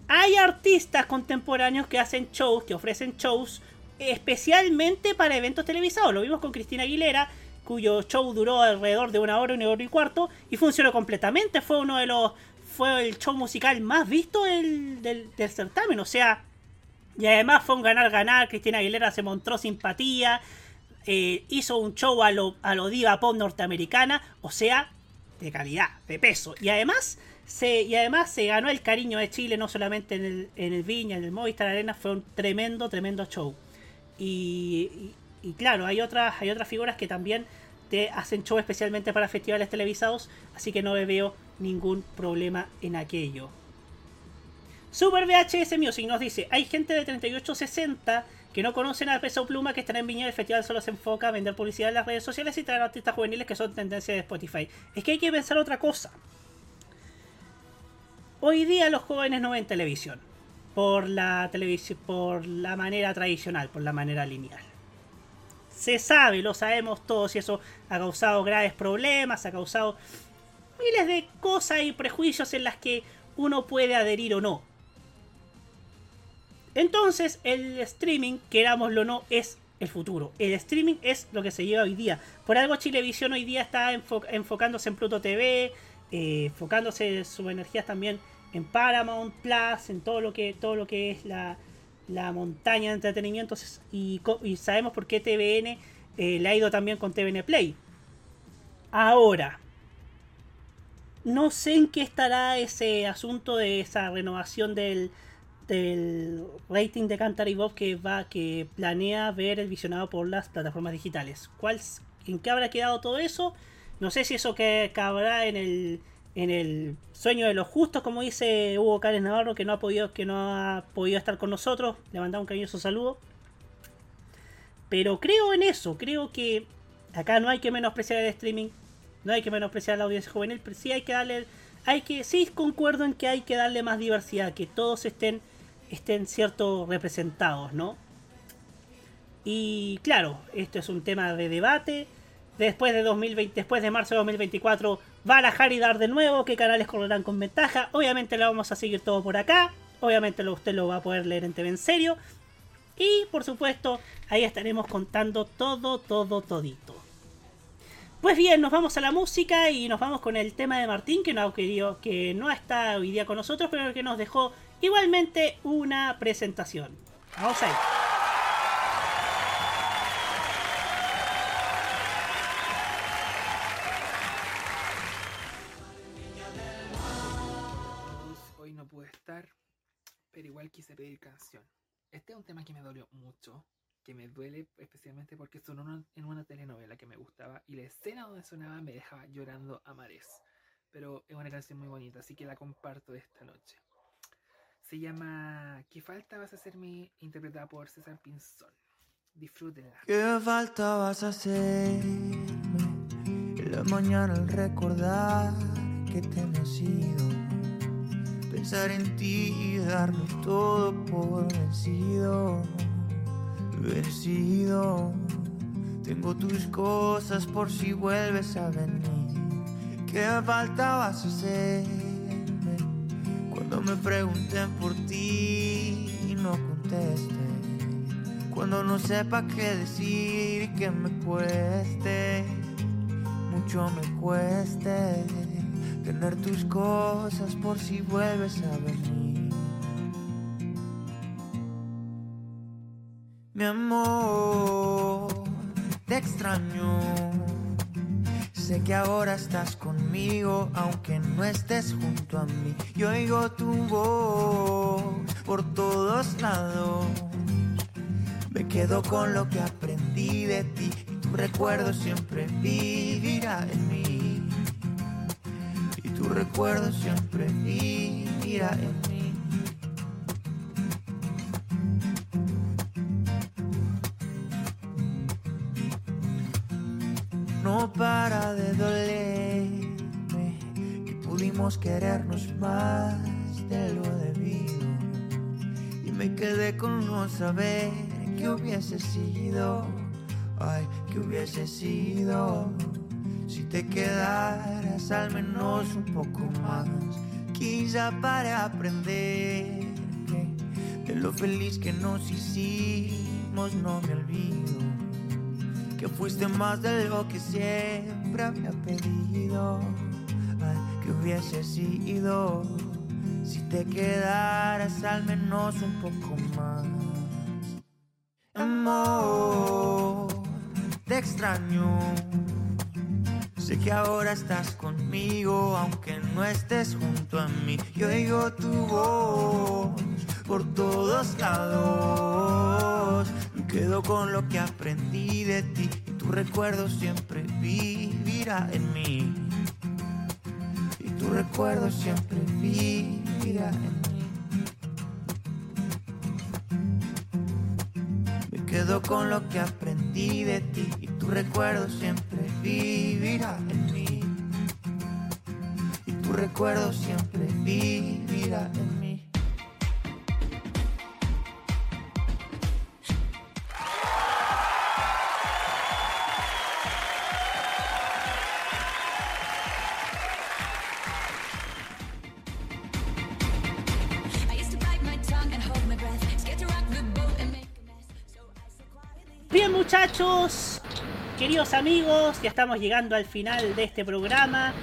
Hay artistas contemporáneos que hacen shows, que ofrecen shows especialmente para eventos televisados. Lo vimos con Cristina Aguilera, cuyo show duró alrededor de una hora, una hora y cuarto, y funcionó completamente. Fue uno de los. Fue el show musical más visto del, certamen. O sea. Y además fue un ganar-ganar. Cristina Aguilera se mostró simpatía. eh, hizo un show a a lo diva pop norteamericana. O sea, de calidad, de peso. Y además. Se, y además se ganó el cariño de Chile, no solamente en el, en el Viña, en el Movistar Arena, fue un tremendo, tremendo show. Y, y- claro, hay otras, hay otras figuras que también te hacen show especialmente para festivales televisados, así que no veo ningún problema en aquello. Super VHS Music nos dice, hay gente de 3860 que no conocen a Peso Pluma que están en Viña, el festival solo se enfoca a vender publicidad en las redes sociales y traer artistas juveniles que son tendencia de Spotify. Es que hay que pensar otra cosa. Hoy día los jóvenes no ven televisión por la televisión por la manera tradicional, por la manera lineal. Se sabe, lo sabemos todos y eso ha causado graves problemas, ha causado miles de cosas y prejuicios en las que uno puede adherir o no. Entonces, el streaming, querámoslo o no, es el futuro. El streaming es lo que se lleva hoy día. Por algo Chilevisión hoy día está enfo- enfocándose en Pluto TV, eh, enfocándose sus energías también en Paramount Plus, en todo lo que, todo lo que es la, la montaña de entretenimientos y, sabemos por qué TVN eh, ha ido también con TVN Play. Ahora, no sé en qué estará ese asunto de esa renovación del, del rating de Cantar Bob que va que planea ver el visionado por las plataformas digitales. ¿Cuál, ¿En qué habrá quedado todo eso? No sé si eso que cabrá en el en el sueño de los justos, como dice Hugo Cárez Navarro, que no ha podido que no ha podido estar con nosotros. Le mandamos un cariñoso saludo. Pero creo en eso, creo que acá no hay que menospreciar el streaming, no hay que menospreciar la audiencia juvenil, pero sí hay que darle, hay que, sí concuerdo en que hay que darle más diversidad, que todos estén, estén cierto representados, ¿no? Y claro, esto es un tema de debate. Después de 2020, después de marzo de 2024, va a barajar y dar de nuevo qué canales correrán con ventaja. Obviamente lo vamos a seguir todo por acá. Obviamente lo, usted lo va a poder leer en TV en serio. Y por supuesto, ahí estaremos contando todo, todo, todito. Pues bien, nos vamos a la música y nos vamos con el tema de Martín, que no, ha querido- que no está hoy día con nosotros, pero que nos dejó igualmente una presentación. Vamos ahí. Pero igual quise pedir canción. Este es un tema que me dolió mucho, que me duele especialmente porque sonó en una telenovela que me gustaba y la escena donde sonaba me dejaba llorando a mares. Pero es una canción muy bonita, así que la comparto esta noche. Se llama ¿Qué falta vas a hacerme? interpretada por César Pinzón. Disfrútenla. ¿Qué falta vas a hacerme la mañana al recordar que te me has ido? Pensar en ti y darlo todo por vencido, vencido. Tengo tus cosas por si vuelves a venir. ¿Qué falta vas a hacerme cuando me pregunten por ti y no conteste? Cuando no sepa qué decir y que me cueste, mucho me cueste tener tus cosas por si vuelves a venir. Mi amor, te extraño. Sé que ahora estás conmigo, aunque no estés junto a mí. Yo oigo tu voz por todos lados. Me quedo con lo que aprendí de ti. y Tu recuerdo siempre vivirá en mí. Tu recuerdo siempre vivirá en mí. No para de dolerme que pudimos querernos más de lo debido. Y me quedé con no saber que hubiese sido, ay, que hubiese sido. Te quedaras al menos un poco más, quizá para aprender de lo feliz que nos hicimos no me olvido. Que fuiste más de lo que siempre había pedido, que hubiese sido. Si te quedaras al menos un poco más. Amor, te extraño. Sé que ahora estás conmigo, aunque no estés junto a mí. Yo oigo tu voz por todos lados. Me quedo con lo que aprendí de ti. Y tu recuerdo siempre vivirá en mí. Y tu recuerdo siempre vivirá en mí. Me quedo con lo que aprendí de ti y tu recuerdo siempre vivirá en mí. Y tu recuerdo siempre vivirá en mí. Bien muchachos, queridos amigos, ya estamos llegando al final de este programa,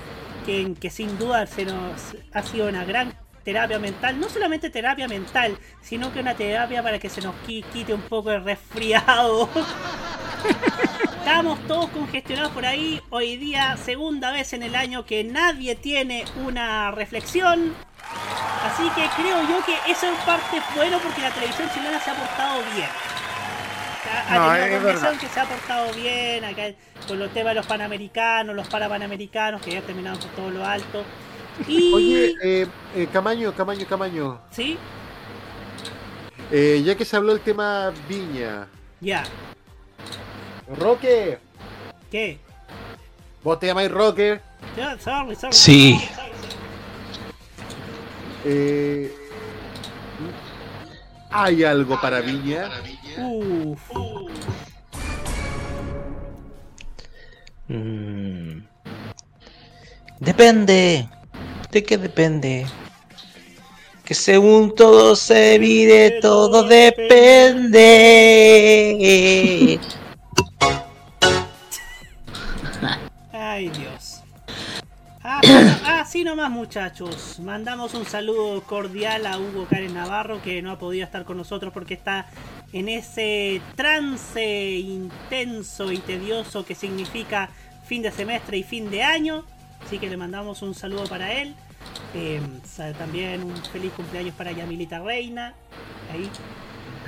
que, sin duda se nos ha sido una gran terapia mental, no solamente terapia mental, sino que una terapia para que se nos qui- quite un poco el resfriado. *laughs* Estamos todos congestionados por ahí, hoy día segunda vez en el año que nadie tiene una reflexión. Así que creo yo que eso en parte es bueno porque la televisión chilena se ha portado bien. Ha, No, tenido que se ha portado bien acá con los temas de los panamericanos, los parapanamericanos que ya terminaron por todo lo alto. Y Oye, eh, eh, Camaño, Camaño, Camaño. ¿Sí? Eh, ya que se habló el tema Viña. Ya. Roque. ¿Qué? ¿Vos te llamáis Roque? Ya, sorry, sorry. Sí. Eh, ¿Hay algo para Viña? Uf. Mm. Depende. ¿De qué depende? Que según todo se mide, todo depende. Ay, Dios. Ah, *coughs* sí, ah, nomás muchachos. Mandamos un saludo cordial a Hugo Karen Navarro que no ha podido estar con nosotros porque está en ese trance intenso y tedioso que significa fin de semestre y fin de año. Así que le mandamos un saludo para él. Eh, sa- también un feliz cumpleaños para Yamilita Reina. Ahí.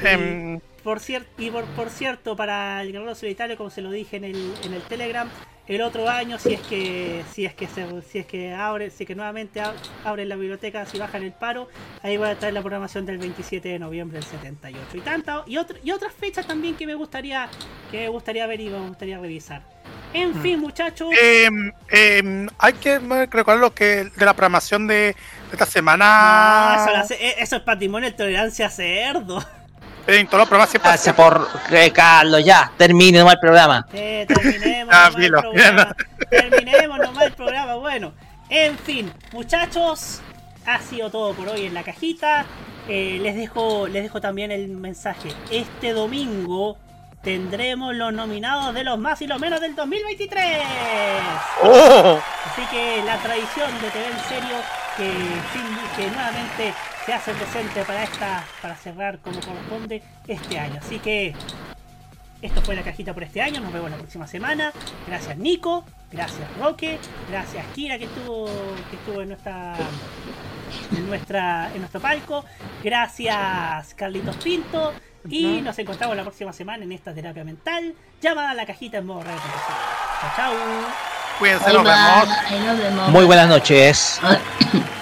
Y Em. por, y por, por cierto, para el Guerrero Solitario, como se lo dije en el, en el Telegram, el otro año si es que si es que se- si es que abre si es que nuevamente ab- abren la biblioteca si bajan el paro ahí va a estar la programación del 27 de noviembre del 78 y tanta y otro- y otras fechas también que me gustaría que me gustaría ver y me gustaría revisar. En fin muchachos. Em, hay que recordar lo que de la programación de, de esta No, semana. eso, lo hace- eh, eso es patrimonio de tolerancia cerdo En todos los programas siempre Gracias por eh, Carlos, ya, termine nomás el programa. Eh, terminemos, *laughs* Ah, nomás el programa. terminemos nomás el programa. Bueno, en fin, muchachos, ha sido todo por hoy en la cajita. Eh, les dejo, les dejo también el mensaje. Este domingo tendremos los nominados de los más y los menos del 2023. ¡Oh! Así que la tradición de TV en serio que, que nuevamente se hace presente para esta para cerrar como corresponde este año. Así que esto fue la cajita por este año. Nos vemos la próxima semana. Gracias Nico, gracias Roque, gracias Kira que estuvo que estuvo en nuestra en nuestra en nuestro palco. Gracias Carlitos Pinto y nos encontramos la próxima semana en esta terapia mental llamada a la cajita en modo radio. Chao, chao. Cuídense, nos vemos. Muy buenas noches. *coughs*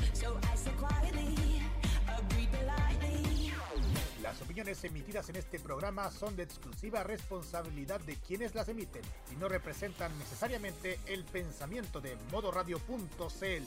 opiniones emitidas en este programa son de exclusiva responsabilidad de quienes las emiten y no representan necesariamente el pensamiento de modoradio.cl.